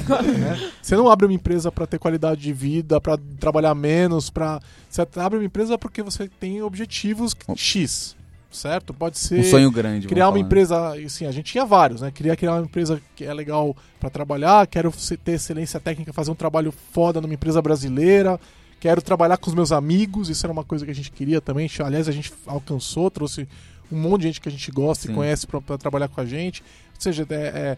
Speaker 4: Né? Você não abre uma empresa para ter qualidade de vida, para trabalhar menos, para Você abre uma empresa porque você tem objetivos X. Certo? Pode ser
Speaker 3: Um sonho grande.
Speaker 4: criar uma
Speaker 3: falar,
Speaker 4: empresa, assim, a gente tinha vários, né? Queria criar uma empresa que é legal para trabalhar, quero ter excelência técnica, fazer um trabalho foda numa empresa brasileira, quero trabalhar com os meus amigos, isso era uma coisa que a gente queria também. Aliás, a gente alcançou, trouxe um monte de gente que a gente gosta
Speaker 3: Sim.
Speaker 4: e conhece para trabalhar com a gente. Ou seja, é, é-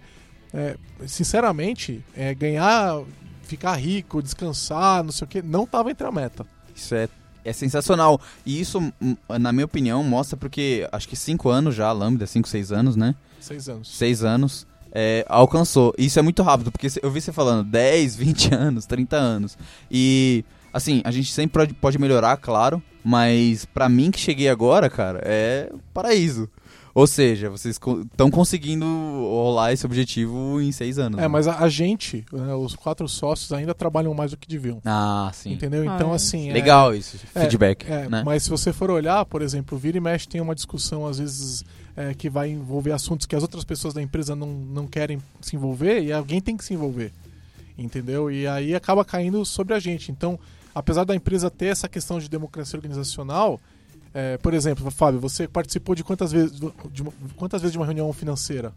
Speaker 4: é, sinceramente, é, ganhar, ficar rico, descansar, não sei o que, não tava entre a meta.
Speaker 3: Isso é, é sensacional. E isso, hum, na minha opinião, mostra porque acho que cinco anos já, a Lambda, cinco, seis anos, né?
Speaker 4: Seis anos.
Speaker 3: seis anos, é, alcançou. E Isso é muito rápido, porque eu vi você falando 10, 20 anos, 30 anos. E, assim, a gente sempre pode, melhorar, claro, mas pra mim que cheguei agora, cara, é paraíso. Ou seja, vocês estão conseguindo rolar esse objetivo em seis anos.
Speaker 4: É,
Speaker 3: né?
Speaker 4: mas a, a gente, né, os quatro sócios, ainda trabalham mais do que deviam.
Speaker 3: Ah, sim.
Speaker 4: Entendeu?
Speaker 1: Ah,
Speaker 4: Então,
Speaker 1: é.
Speaker 4: assim. é-
Speaker 3: Legal isso,
Speaker 4: É,
Speaker 3: feedback,
Speaker 4: É,
Speaker 3: né?
Speaker 4: Mas se você for olhar, por exemplo, vira e mexe tem uma discussão, às vezes, é, que vai envolver assuntos que as outras pessoas da empresa não, não querem se envolver e alguém tem que se envolver. Entendeu? E aí acaba caindo sobre a gente. Então, apesar da empresa ter essa questão de democracia organizacional, é, por exemplo, Fábio, você participou de quantas vezes de uma, quantas vezes de uma reunião financeira?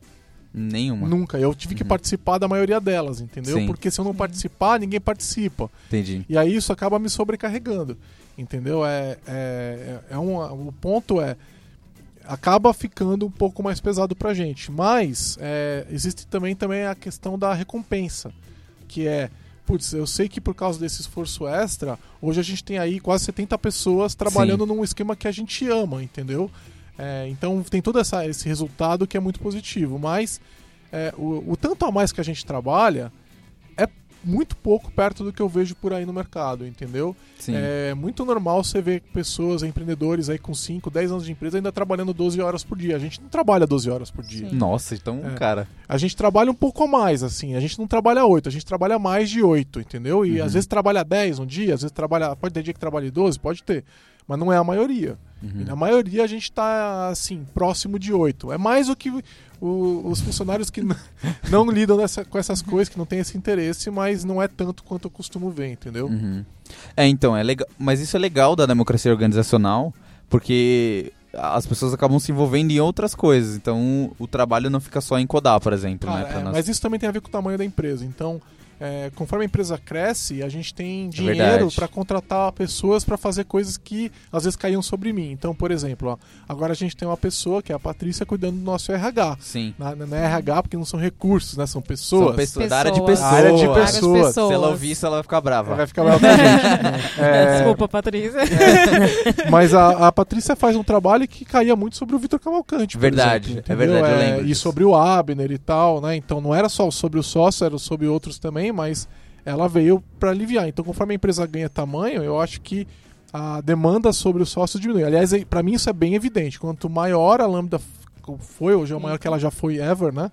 Speaker 3: Nenhuma.
Speaker 4: Nunca. Eu tive que
Speaker 3: Uhum.
Speaker 4: participar da maioria delas, entendeu?
Speaker 3: Sim.
Speaker 4: Porque se eu não participar, ninguém participa.
Speaker 3: Entendi.
Speaker 4: E aí isso acaba me sobrecarregando. Entendeu? É, é, é um, o ponto é. Acaba ficando um pouco mais pesado pra gente. Mas é, existe também, também a questão da recompensa. Que é. Putz, eu sei que por causa desse esforço extra, hoje a gente tem aí quase 70 pessoas trabalhando num esquema que a gente ama, entendeu? É, então tem todo essa, esse resultado que é muito positivo. Mas é, o, o tanto a mais que a gente trabalha muito pouco perto do que eu vejo por aí no mercado, entendeu?
Speaker 3: Sim.
Speaker 4: É muito normal você ver pessoas, empreendedores aí com 5, 10 anos de empresa ainda trabalhando 12 horas por dia. A gente não trabalha 12 horas por dia.
Speaker 1: Sim.
Speaker 3: Nossa, então,
Speaker 4: É.
Speaker 3: cara.
Speaker 4: A gente trabalha um pouco a mais, assim. A gente não trabalha 8, a gente trabalha mais de 8, entendeu? E
Speaker 3: Uhum.
Speaker 4: às vezes trabalha 10 um dia, às vezes trabalha. Pode ter dia que trabalhe 12, pode ter. Mas não é a maioria.
Speaker 3: Uhum.
Speaker 4: E na maioria a gente tá, assim, próximo de 8. É mais o que o- os funcionários que não lidam dessa- com essas coisas, que não têm esse interesse, mas não é tanto quanto eu costumo ver, entendeu?
Speaker 3: Uhum. É, então, é legal. Mas isso é legal da democracia organizacional, porque as pessoas acabam se envolvendo em outras coisas. Então, o trabalho não fica só em codar, por exemplo, né? pra
Speaker 4: é,
Speaker 3: nós.
Speaker 4: Mas isso também tem a ver com o tamanho da empresa. Então, é, conforme a empresa cresce, a gente tem dinheiro
Speaker 3: verdade.
Speaker 4: para contratar pessoas para fazer coisas que às vezes caíam sobre mim. Então, por exemplo, ó, agora a gente tem uma pessoa que é a Patrícia cuidando do nosso RH.
Speaker 3: Sim.
Speaker 4: Na, na RH, porque não são recursos, né? São pessoas.
Speaker 3: São pessoas, da área de
Speaker 1: Pessoas.
Speaker 3: pessoas.
Speaker 4: A área de
Speaker 1: Várias
Speaker 4: pessoas.
Speaker 3: Se ela ouvir isso, ela vai ficar brava.
Speaker 4: Ela vai ficar brava com a gente. É,
Speaker 1: Desculpa, Patrícia.
Speaker 4: Mas a, a Patrícia faz um trabalho que caía muito sobre o Vitor Cavalcante.
Speaker 3: Verdade,
Speaker 4: exemplo,
Speaker 3: é verdade, eu lembro
Speaker 4: E sobre o Abner e tal, né? Então não era só sobre o sócio, era sobre outros também, mas ela veio para aliviar. Então, conforme a empresa ganha tamanho, eu acho que a demanda sobre os sócios diminui. Aliás, para mim isso é bem evidente. Quanto maior a Lambda foi, hoje é o maior que ela já foi ever, né?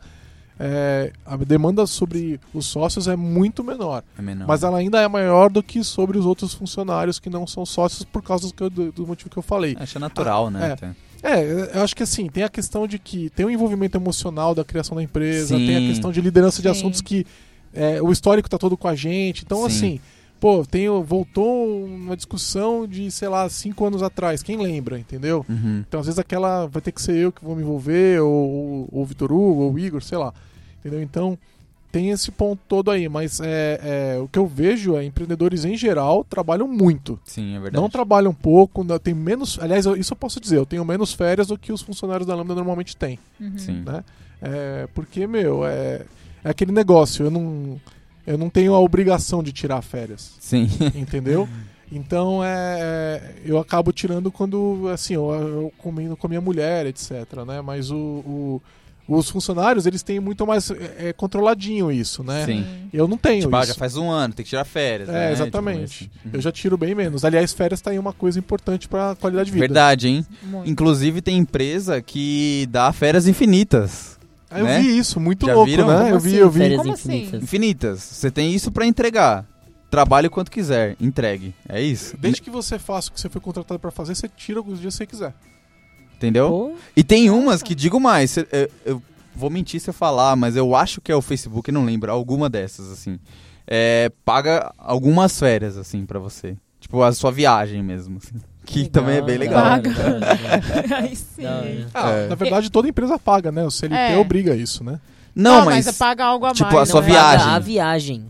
Speaker 4: é, a demanda sobre os sócios é muito menor.
Speaker 3: É menor.
Speaker 4: Mas ela ainda é maior do que sobre os outros funcionários que não são sócios por causa do, do- do motivo que eu falei.
Speaker 3: Acho natural,
Speaker 4: Ah,
Speaker 3: né?
Speaker 4: é. É, eu acho que assim, tem a questão de que tem o envolvimento emocional da criação da empresa,
Speaker 3: Sim.
Speaker 4: tem a questão de liderança de
Speaker 1: Sim.
Speaker 4: assuntos que é, o histórico tá todo com a gente. Então,
Speaker 3: Sim.
Speaker 4: assim, pô, tem, o- voltou uma discussão de, sei lá, cinco anos atrás. Quem lembra, entendeu?
Speaker 3: Uhum.
Speaker 4: Então, às vezes, aquela vai ter que ser eu que vou me envolver, ou, ou, ou o Vitor Hugo, ou o Igor, sei lá. Entendeu? Então, tem esse ponto todo aí. Mas é, é, o que eu vejo é empreendedores em geral trabalham muito.
Speaker 3: Sim, é verdade.
Speaker 4: Não trabalham pouco, não- tem menos. Aliás, eu- isso eu posso dizer, eu tenho menos férias do que os funcionários da Lambda normalmente têm.
Speaker 1: Uhum.
Speaker 3: Sim.
Speaker 4: Né? É, porque, meu, é, é aquele negócio, eu não, eu não tenho a obrigação de tirar férias,
Speaker 3: Sim.
Speaker 4: entendeu? Então é, é, eu acabo tirando quando assim, eu, eu combino com a minha mulher, etc. Né? Mas o, o- os funcionários, eles têm muito mais é, é controladinho isso, né?
Speaker 3: Sim.
Speaker 4: Eu não tenho
Speaker 3: Tipo, ah,
Speaker 4: isso.
Speaker 3: já faz um ano, tem que tirar férias.
Speaker 4: É,
Speaker 3: né?
Speaker 4: exatamente.
Speaker 3: Tipo,
Speaker 4: Eu já tiro bem menos. Aliás, férias tá aí uma coisa importante pra qualidade de vida.
Speaker 3: Verdade, hein?
Speaker 1: Muito.
Speaker 3: Inclusive tem empresa que dá férias infinitas.
Speaker 4: Ah, eu
Speaker 3: né?
Speaker 4: vi isso, muito
Speaker 3: Já
Speaker 4: louco,
Speaker 3: viram?
Speaker 4: né?
Speaker 2: Como
Speaker 4: eu vi,
Speaker 2: assim,
Speaker 4: eu vi.
Speaker 2: férias
Speaker 1: Como assim?
Speaker 2: infinitas?
Speaker 3: Infinitas. Você tem isso pra entregar. Trabalhe o quanto quiser, entregue. É isso.
Speaker 4: Desde que você faça o que você foi contratado pra fazer, você tira os dias que você quiser.
Speaker 3: Entendeu?
Speaker 2: Pô,
Speaker 3: E tem umas que, digo mais, cê- eu, eu vou mentir se eu falar, mas eu acho que é o Facebook, não lembro, alguma dessas, assim. É, paga algumas férias, assim, pra você. Tipo, a sua viagem mesmo, assim. Que
Speaker 2: legal,
Speaker 3: também é bem legal.
Speaker 2: hora,
Speaker 1: Paga. Aí sim.
Speaker 2: Hora.
Speaker 4: Ah,
Speaker 3: É.
Speaker 4: na verdade, toda empresa paga, né? O CLT
Speaker 1: É.
Speaker 4: obriga isso, né?
Speaker 3: Não,
Speaker 1: Ah,
Speaker 3: mas...
Speaker 1: você paga algo a
Speaker 3: tipo,
Speaker 1: mais.
Speaker 3: a sua
Speaker 1: não
Speaker 2: Não,
Speaker 1: é?
Speaker 2: paga
Speaker 3: viagem.
Speaker 2: A viagem.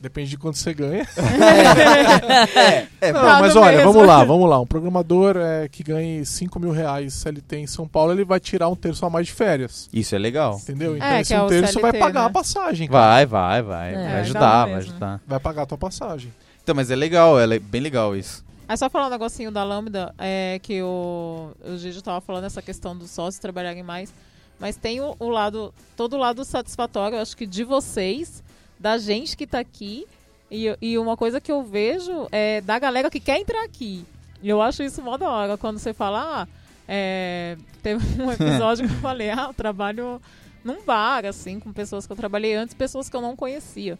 Speaker 4: Depende de quanto você ganha.
Speaker 3: é,
Speaker 4: Não,
Speaker 1: Tá
Speaker 4: mas olha,
Speaker 1: mesmo.
Speaker 4: vamos lá, vamos lá. Um programador é, que ganhe 5 mil reais CLT em São Paulo, ele vai tirar um terço a mais de férias.
Speaker 3: Isso é legal.
Speaker 4: Entendeu? Então
Speaker 1: É,
Speaker 4: esse
Speaker 1: que é
Speaker 4: um terço vai
Speaker 1: CLT,
Speaker 4: pagar
Speaker 1: né?
Speaker 4: a passagem. cara.
Speaker 3: Vai, vai, vai.
Speaker 2: É,
Speaker 3: vai ajudar, vai
Speaker 1: mesmo.
Speaker 3: ajudar.
Speaker 4: Vai pagar a tua passagem.
Speaker 3: Então, mas é legal, é bem legal isso.
Speaker 1: Aí só falar um negocinho da Lambda, é que o, o Gigi tava falando essa questão dos sócios trabalharem mais. Mas tem o, o lado, todo o lado satisfatório, acho que de vocês, da gente que tá aqui. E, e uma coisa que eu vejo é da galera que quer entrar aqui. Eu acho isso mó da hora. Quando você fala, ah, é, teve um episódio que eu falei, ah, eu trabalho num bar, assim, com pessoas que eu trabalhei antes, pessoas que eu não conhecia.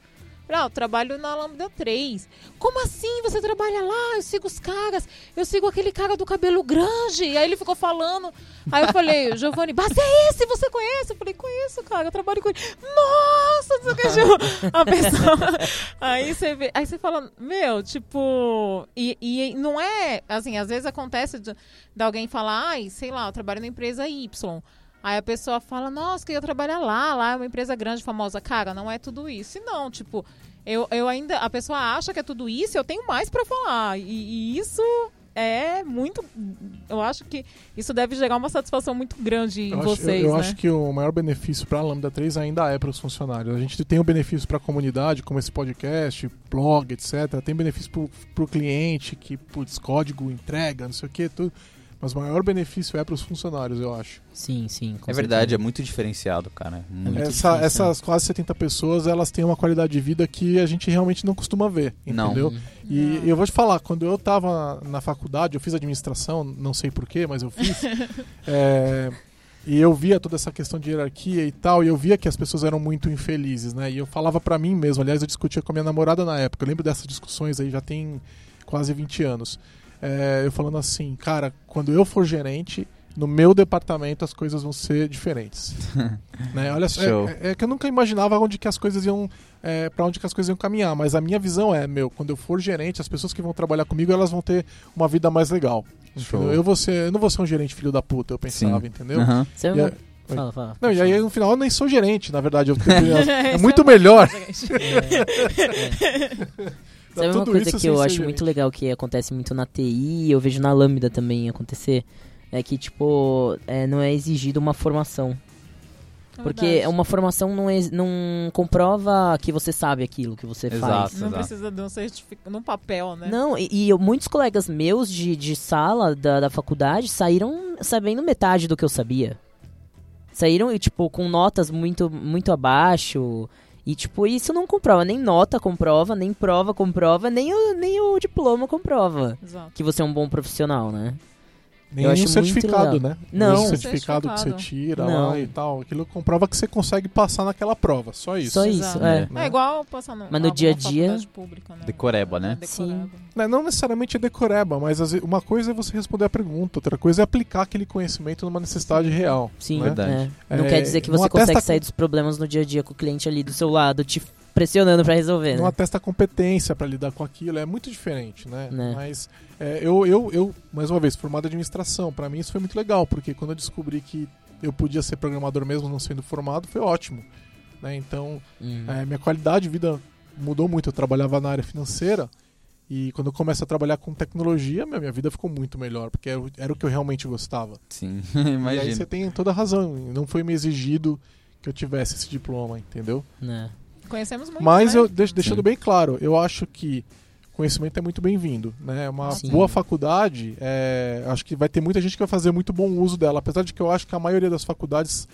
Speaker 1: Ah, eu trabalho na Lambda 3. Como assim você trabalha lá? Eu sigo os caras. Eu sigo aquele cara do cabelo grande. E aí ele ficou falando. Aí eu falei, Giovanni, mas é esse? Você conhece? Eu falei, conheço, cara. Eu trabalho com ele. Nossa, não sei A pessoa... Aí você vê... Aí você fala, meu, tipo... E, e não é... Assim, às vezes acontece de, de alguém falar, ai, sei lá, eu trabalho na empresa Y. Aí a pessoa fala, nossa, que eu trabalhar lá, lá é uma empresa grande, famosa. Cara, não é tudo isso. E não, tipo, eu, eu ainda. A pessoa acha que é tudo isso, eu tenho mais pra falar. E, e isso é muito. Eu acho que isso deve gerar uma satisfação muito grande em
Speaker 4: Eu, acho,
Speaker 1: vocês,
Speaker 4: eu, eu
Speaker 1: né?
Speaker 4: acho que o maior benefício para a Lambda 3 ainda é para os funcionários. A gente tem o benefício para a comunidade, como esse podcast, blog, etc. Tem benefício para o cliente, que, putz, código, entrega, não sei o que, tudo. Mas o maior benefício é para os funcionários, eu acho.
Speaker 2: Sim, sim.
Speaker 3: É verdade, é muito diferenciado, cara. Muito.
Speaker 4: Essa-
Speaker 2: difícil,
Speaker 4: essas quase 70 pessoas, elas têm uma qualidade de vida que a gente realmente não costuma ver, entendeu?
Speaker 2: Hum.
Speaker 4: E
Speaker 1: Não.
Speaker 4: eu vou te falar, quando eu tava na faculdade, eu fiz administração, não sei porquê, mas eu fiz. é, e eu via toda essa questão de hierarquia e tal, e eu via que as pessoas eram muito infelizes, né? E eu falava pra mim mesmo, aliás, eu discutia com a minha namorada na época, eu lembro dessas discussões aí, já tem quase 20 anos. É, eu falando assim, cara, quando eu for gerente, no meu departamento as coisas vão ser diferentes. né? Olha só,
Speaker 3: Show.
Speaker 4: é, é que eu nunca imaginava onde que as coisas iam, é, para onde que as coisas iam caminhar, mas a minha visão é, meu, quando eu for gerente, as pessoas que vão trabalhar comigo, elas vão ter uma vida mais legal. Eu vou ser, eu não vou ser um gerente filho da puta, eu pensava,
Speaker 3: Sim.
Speaker 4: entendeu? E a-
Speaker 2: Fala, fala.
Speaker 4: Não, e aí no final eu nem sou gerente, na verdade. Eu, é
Speaker 1: Isso
Speaker 4: muito
Speaker 1: é
Speaker 4: melhor.
Speaker 2: Sabe uma
Speaker 4: Tudo
Speaker 2: coisa
Speaker 4: isso
Speaker 2: que
Speaker 4: sem
Speaker 2: eu acho muito legal que acontece muito na TI, eu vejo na Lambda também acontecer, é que, tipo, é, não é exigido uma formação. Porque
Speaker 1: verdade.
Speaker 2: uma formação não, ex- não comprova que você sabe aquilo que você
Speaker 3: Exato.
Speaker 2: faz.
Speaker 1: Não
Speaker 3: Exato.
Speaker 1: precisa de um certificado, num papel, né?
Speaker 2: Não, e, e muitos colegas meus de, de sala da, da faculdade saíram sabendo metade do que eu sabia. Saíram, e, tipo, com notas muito, muito abaixo. E, tipo, isso não comprova. Nem nota comprova, nem prova comprova, nem o, nem o diploma comprova.
Speaker 1: Exato.
Speaker 2: Que você é um bom profissional, né?
Speaker 4: Nem
Speaker 2: Eu
Speaker 4: um
Speaker 2: acho
Speaker 4: certificado, né?
Speaker 2: Não.
Speaker 4: O certificado que você
Speaker 1: Certificado.
Speaker 4: tira
Speaker 2: Não.
Speaker 4: lá e tal. Aquilo comprova que você consegue passar naquela prova. Só isso.
Speaker 2: Só isso, é.
Speaker 4: Né?
Speaker 1: É igual passar no,
Speaker 2: Mas no dia a dia-
Speaker 1: Pública, né?
Speaker 3: Decoreba, né?
Speaker 1: Decoreba.
Speaker 4: Né, Não necessariamente é decoreba, mas uma coisa é você responder a pergunta, outra coisa é aplicar aquele conhecimento numa necessidade real.
Speaker 2: Sim,
Speaker 4: né?
Speaker 3: Verdade.
Speaker 2: é. Não
Speaker 4: É,
Speaker 2: quer dizer que
Speaker 4: não
Speaker 2: você consegue sair dos problemas no dia a dia com o cliente ali do seu lado, te pressionando pra resolver,
Speaker 4: Não
Speaker 2: né?
Speaker 4: atesta competência para lidar com aquilo, é muito diferente, né?
Speaker 2: Né.
Speaker 4: Mas é, eu, eu, eu, mais uma vez, formado em administração, para mim isso foi muito legal, porque quando eu descobri que eu podia ser programador mesmo não sendo formado, foi ótimo. Né? Então,
Speaker 2: Hum.
Speaker 4: É, minha qualidade de vida mudou muito. Eu trabalhava na área financeira e quando eu começo a trabalhar com tecnologia, minha, minha vida ficou muito melhor, porque era, o- era o que eu realmente gostava.
Speaker 3: Sim,
Speaker 4: E aí
Speaker 3: imagina.
Speaker 4: você tem toda a razão. Não foi me exigido que eu tivesse esse diploma, entendeu?
Speaker 2: Né.
Speaker 1: Conhecemos muito,
Speaker 4: Mas
Speaker 1: né?
Speaker 4: eu deix- deixando
Speaker 3: Sim.
Speaker 4: bem claro, eu acho que conhecimento é muito bem-vindo, né? Uma
Speaker 2: Sim.
Speaker 4: boa faculdade, é, acho que vai ter muita gente que vai fazer muito bom uso dela, apesar de que eu acho que a maioria das faculdades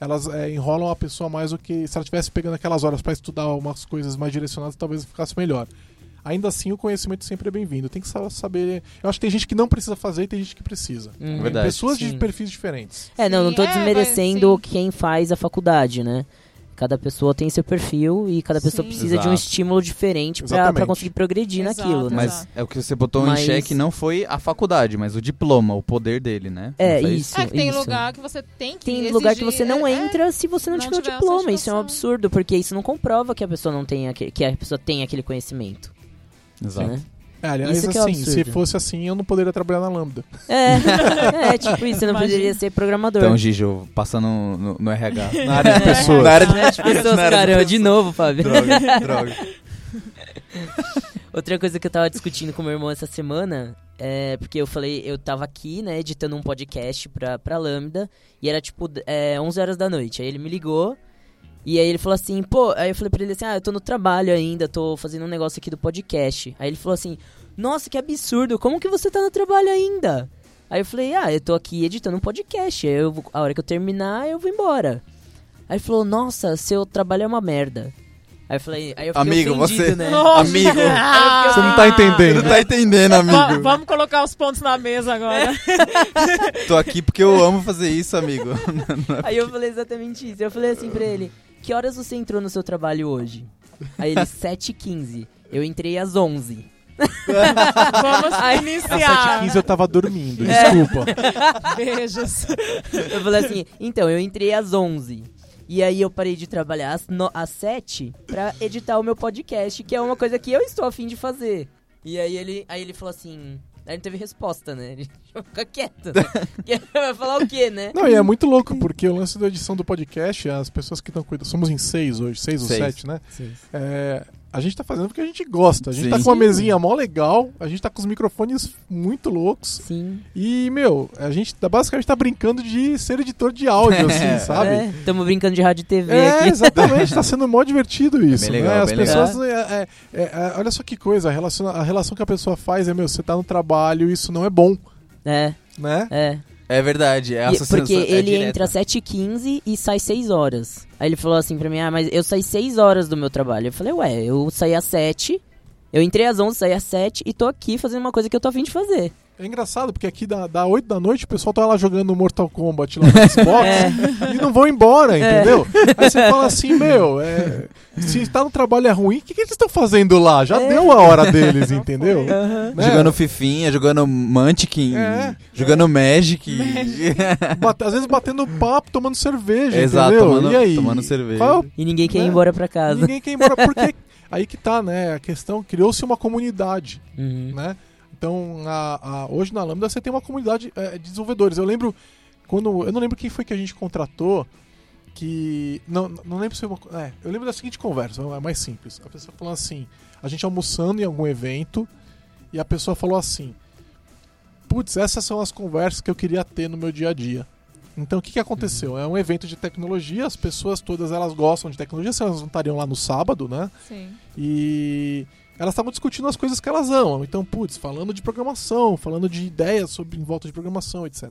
Speaker 4: elas é, enrolam a pessoa mais do que se ela estivesse pegando aquelas horas para estudar umas coisas mais direcionadas, talvez ficasse melhor. Ainda assim, o conhecimento sempre é bem-vindo. Tem que sa- saber. Eu acho que tem gente que não precisa fazer e tem gente que precisa.
Speaker 2: Hum.
Speaker 3: Verdade.
Speaker 4: Pessoas de
Speaker 2: Sim.
Speaker 4: perfis diferentes.
Speaker 2: É, não, não tô
Speaker 1: Sim, é,
Speaker 2: desmerecendo
Speaker 1: mas, sim.
Speaker 2: quem faz a faculdade, né? Cada pessoa tem seu perfil e cada pessoa
Speaker 1: Sim.
Speaker 2: precisa de um
Speaker 3: Exato.
Speaker 2: estímulo diferente pra conseguir progredir
Speaker 1: Exato,
Speaker 2: naquilo, né?
Speaker 3: Mas
Speaker 1: Exato.
Speaker 3: é o que você botou
Speaker 2: Mas-
Speaker 3: em xeque não foi a faculdade, mas o diploma, o poder dele, né?
Speaker 2: É, isso.
Speaker 1: É que tem
Speaker 2: isso.
Speaker 1: lugar que você tem que
Speaker 2: Tem lugar que
Speaker 1: exigir-
Speaker 2: você não
Speaker 1: é,
Speaker 2: entra se você não,
Speaker 1: não
Speaker 2: tiver o
Speaker 1: tiver a
Speaker 2: diploma. Isso é um absurdo, porque isso não comprova que a pessoa não tem aquele, que a pessoa tem aquele conhecimento.
Speaker 3: Exato.
Speaker 2: Né?
Speaker 4: É, aliás,
Speaker 2: Isso que é
Speaker 4: assim, se fosse assim, eu não poderia trabalhar na Lambda.
Speaker 2: É, é tipo isso, você não
Speaker 1: Imagina.
Speaker 2: poderia ser programador.
Speaker 3: Então, Gijo, passando no, no RH.
Speaker 4: Na área de pessoas.
Speaker 3: Na área de
Speaker 2: Né, de pessoas,
Speaker 3: Na área de
Speaker 2: caramba, de novo, Fábio.
Speaker 3: Droga, droga.
Speaker 2: Outra coisa que eu tava discutindo com meu irmão essa semana é porque eu falei, eu tava aqui, né, editando um podcast pra, pra Lambda e era tipo é, 11 horas da noite. Aí ele me ligou e aí ele falou assim, pô, aí eu falei pra ele assim, ah, eu tô no trabalho ainda, tô fazendo um negócio aqui do podcast. Aí ele falou assim, nossa, que absurdo, como que você tá no trabalho ainda? Aí eu falei, ah, eu tô aqui editando um podcast, aí eu, vou- a hora que eu terminar eu vou embora. Aí ele falou, nossa, seu trabalho é uma merda. Aí eu falei, aí eu fiquei
Speaker 3: Amigo, você-
Speaker 2: né?
Speaker 1: Nossa.
Speaker 3: Amigo.
Speaker 1: Ah,
Speaker 4: Você não tá entendendo.
Speaker 3: Não tá entendendo,
Speaker 1: Va-
Speaker 3: amigo.
Speaker 1: vamos colocar os pontos na mesa agora.
Speaker 3: Tô aqui porque eu amo fazer isso, amigo.
Speaker 2: Aí eu falei exatamente isso. Eu falei assim pra ele: Que horas você entrou no seu trabalho hoje? Aí ele, 7h15. Eu entrei às 11
Speaker 1: Vamos
Speaker 4: Às
Speaker 1: iniciar.
Speaker 4: 7h15 eu tava dormindo,
Speaker 2: É.
Speaker 4: desculpa.
Speaker 1: Beijos.
Speaker 2: Eu falei assim: Então, eu entrei às 11 E aí eu parei de trabalhar às, no, às 7 pra editar o meu podcast, que é uma coisa que eu estou afim de fazer. E aí ele, aí ele falou assim. Aí não teve resposta, né? Ele fica quieto. Né? Vai falar o quê, né?
Speaker 4: Não, e é muito louco, porque o lance da edição do podcast, as pessoas que estão cuidando. Somos em seis hoje, seis ou
Speaker 3: Seis.
Speaker 4: sete, né? É, a gente tá fazendo porque a gente gosta. A gente
Speaker 3: Sim.
Speaker 4: tá com uma mesinha mó legal, a gente tá com os microfones muito loucos.
Speaker 2: Sim.
Speaker 4: E, meu, a gente tá, basicamente tá brincando de ser editor de áudio, assim, sabe?
Speaker 2: É, tamo brincando de rádio e TV
Speaker 4: É,
Speaker 2: aqui.
Speaker 4: exatamente, tá sendo mó divertido isso.
Speaker 3: bem legal,
Speaker 4: né? As
Speaker 3: bem
Speaker 4: pessoas. é, é, é, é, olha só que coisa, a relação, a relação que a pessoa faz é, meu, você tá no trabalho, isso não é bom,
Speaker 2: É,
Speaker 4: né?
Speaker 2: é.
Speaker 3: É verdade, é a associação-
Speaker 2: porque
Speaker 3: é
Speaker 2: ele
Speaker 3: direta.
Speaker 2: entra às 7h15 e sai 6 horas. Aí ele falou assim pra mim, ah, mas eu saí 6 horas do meu trabalho. Eu falei, ué, eu saí às 7, eu entrei às 11, saí às 7 e tô aqui fazendo uma coisa que eu tô afim de fazer.
Speaker 4: É engraçado, porque aqui da, da 8 da noite o pessoal tá lá jogando Mortal Kombat lá no Xbox
Speaker 2: É.
Speaker 4: e não vão embora, entendeu? Aí você fala assim, meu, é, se tá no trabalho é ruim, o que, que eles estão fazendo lá? Já
Speaker 2: É.
Speaker 4: deu a hora deles, entendeu?
Speaker 2: Aham.
Speaker 4: Né?
Speaker 3: Jogando Fifinha, jogando Mantic,
Speaker 4: É.
Speaker 3: jogando Magic.
Speaker 4: Bate- às vezes batendo papo, tomando cerveja,
Speaker 3: Exato,
Speaker 4: entendeu?
Speaker 3: tomando-
Speaker 4: e aí?
Speaker 3: tomando cerveja.
Speaker 4: Qual é o
Speaker 2: E ninguém quer ir
Speaker 4: Né?
Speaker 2: embora pra casa.
Speaker 4: Ninguém quer ir embora, porque aí que tá, né? A questão, criou-se uma comunidade,
Speaker 2: Uhum.
Speaker 4: né? Então, a- a- hoje na Lambda você tem uma comunidade é, de desenvolvedores. Eu lembro quando. Eu não lembro quem foi que a gente contratou. Que. Não, não lembro se foi uma. É, eu lembro da seguinte conversa, é mais simples. A pessoa falou assim: a gente almoçando em algum evento, e a pessoa falou assim: Putz, essas são as conversas que eu queria ter no meu dia a dia. Então o que, que aconteceu? É um evento de tecnologia, as pessoas todas elas gostam de tecnologia, se elas não estariam lá no sábado, né?
Speaker 1: Sim.
Speaker 4: E elas estavam discutindo as coisas que elas amam. Então, putz, falando de programação, falando de ideias sobre em volta de programação, etc.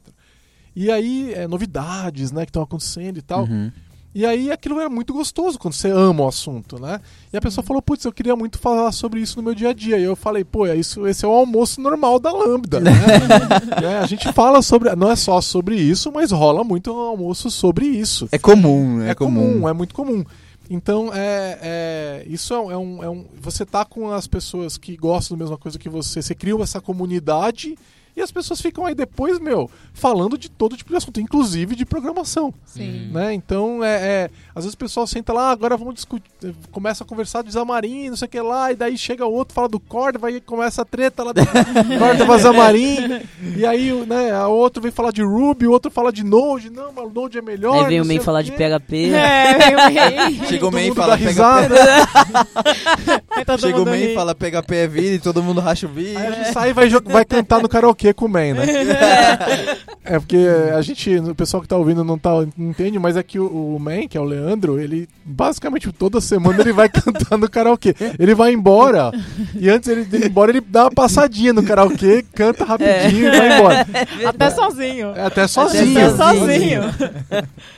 Speaker 4: E aí, é, novidades, né, que estão acontecendo e tal.
Speaker 3: Uhum.
Speaker 4: E aí aquilo era muito gostoso quando você ama o assunto, né? E a pessoa falou, putz, eu queria muito falar sobre isso no meu dia a dia. E eu falei, pô, é isso, esse é o almoço normal da Lambda, né? É, a gente fala sobre, não é só sobre isso, mas rola muito almoço sobre isso.
Speaker 3: É comum, né?
Speaker 4: É comum, é muito comum. Então, é, é, isso é, um, é um. Você tá com as pessoas que gostam da mesma coisa que você, você cria essa comunidade e as pessoas ficam aí depois, meu, falando de todo tipo de assunto, inclusive de programação.
Speaker 1: Sim.
Speaker 4: Né? Então, é, é, às vezes o pessoal senta lá, agora vamos discutir, começa a conversar de Xamarin, não sei o que lá, e daí chega o outro, fala do Córdoba, e começa a treta lá do Córdoba Xamarin, e aí né, a outro vem falar de Ruby, o outro fala de Node, não, mas Node é melhor.
Speaker 2: Aí vem o Main falar de. PHP.
Speaker 1: É, vem o.
Speaker 3: Chega o May e fala
Speaker 1: todo
Speaker 3: Chega o
Speaker 1: ri.
Speaker 3: e fala PHP é vida e todo mundo racha o vídeo.
Speaker 4: Aí a gente sai e vai, vai cantar no karaokê com o Man, né? É porque a gente, o pessoal que tá ouvindo não, tá, não entende, mas é que o, o Man, que é o Leandro, ele basicamente toda semana ele vai cantar no karaokê. Ele vai embora e antes ele ir embora ele dá uma passadinha no karaokê, canta rapidinho e vai embora.
Speaker 1: Até sozinho.
Speaker 4: É até sozinho.
Speaker 1: Até sozinho.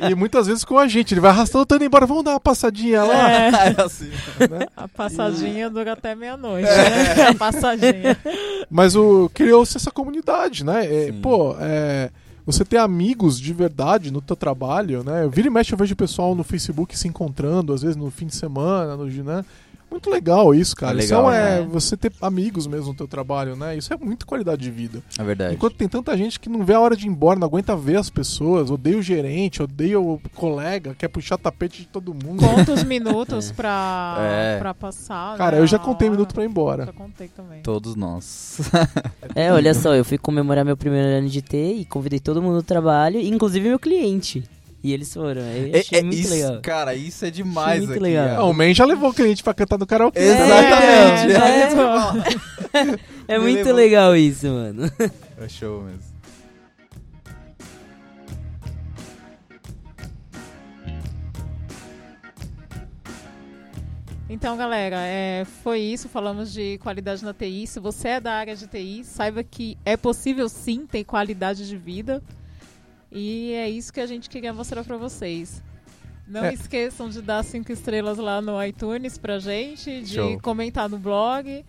Speaker 4: E muitas vezes com a gente, ele vai arrastando, tô indo embora, vamos dar uma passadinha lá.
Speaker 1: É,
Speaker 3: É assim.
Speaker 4: né?
Speaker 1: a passadinha dura até meia-noite, né? A passadinha.
Speaker 4: Mas o criou-se essa comunidade, né? É, pô, é, você ter amigos de verdade no teu trabalho, né? Eu vira e mexe eu vejo o pessoal no Facebook se encontrando, às vezes no fim de semana, no, né? Muito legal isso, cara.
Speaker 3: É
Speaker 4: isso
Speaker 3: legal,
Speaker 4: é
Speaker 1: né?
Speaker 4: você ter amigos mesmo no teu trabalho, né? Isso é muito qualidade de vida.
Speaker 3: É verdade.
Speaker 4: Enquanto tem tanta gente que não vê a hora de ir embora, não aguenta ver as pessoas, odeia o gerente, odeia o colega, quer puxar tapete de todo mundo.
Speaker 1: Conta os minutos pra,
Speaker 3: É.
Speaker 1: pra passar.
Speaker 4: Cara,
Speaker 1: né,
Speaker 4: eu já contei
Speaker 1: hora.
Speaker 4: minuto pra ir embora.
Speaker 1: Já contei também.
Speaker 3: Todos nós.
Speaker 2: É, olha só, eu fui comemorar meu primeiro ano de T e convidei todo mundo do trabalho, inclusive meu cliente. E eles foram. Eu
Speaker 3: É,
Speaker 2: achei
Speaker 3: é
Speaker 2: muito
Speaker 3: isso,
Speaker 2: legal.
Speaker 3: Cara, isso é demais
Speaker 2: muito
Speaker 3: aqui.
Speaker 2: legal.
Speaker 4: Ah, o Man já levou o cliente pra cantar no karaokê.
Speaker 3: Exatamente.
Speaker 1: É,
Speaker 2: É.
Speaker 1: levou.
Speaker 2: É
Speaker 3: Me
Speaker 2: muito
Speaker 3: levou.
Speaker 2: legal isso, mano.
Speaker 3: É show mesmo.
Speaker 1: Então, galera, é, foi isso. Falamos de qualidade na TI. Se você é da área de TI, saiba que é possível sim ter qualidade de vida. E é isso que a gente queria mostrar pra vocês. Não
Speaker 4: É.
Speaker 1: esqueçam de dar cinco estrelas lá no iTunes pra gente, de
Speaker 3: Show.
Speaker 1: comentar no blog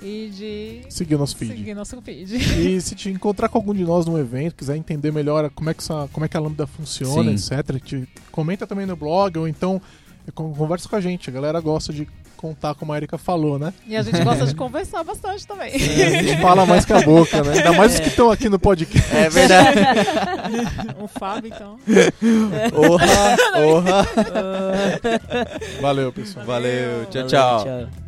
Speaker 1: e de
Speaker 4: Seguir o nosso feed.
Speaker 1: seguir nosso feed.
Speaker 4: E se te encontrar com algum de nós num evento, quiser entender melhor como é que, essa, como é que a Lambda funciona,
Speaker 3: Sim.
Speaker 4: etc., te comenta também no blog, ou então é, con- conversa com a gente. A galera gosta de contar, como a Erika falou, né?
Speaker 1: E a gente gosta de conversar bastante também.
Speaker 4: É, a gente fala mais que a boca, né? Ainda mais os que estão aqui no podcast.
Speaker 3: É verdade.
Speaker 1: o Fábio, então.
Speaker 3: Orra, orra.
Speaker 4: Valeu, pessoal.
Speaker 3: Valeu. Tchau,
Speaker 2: Valeu,
Speaker 3: tchau.
Speaker 2: tchau.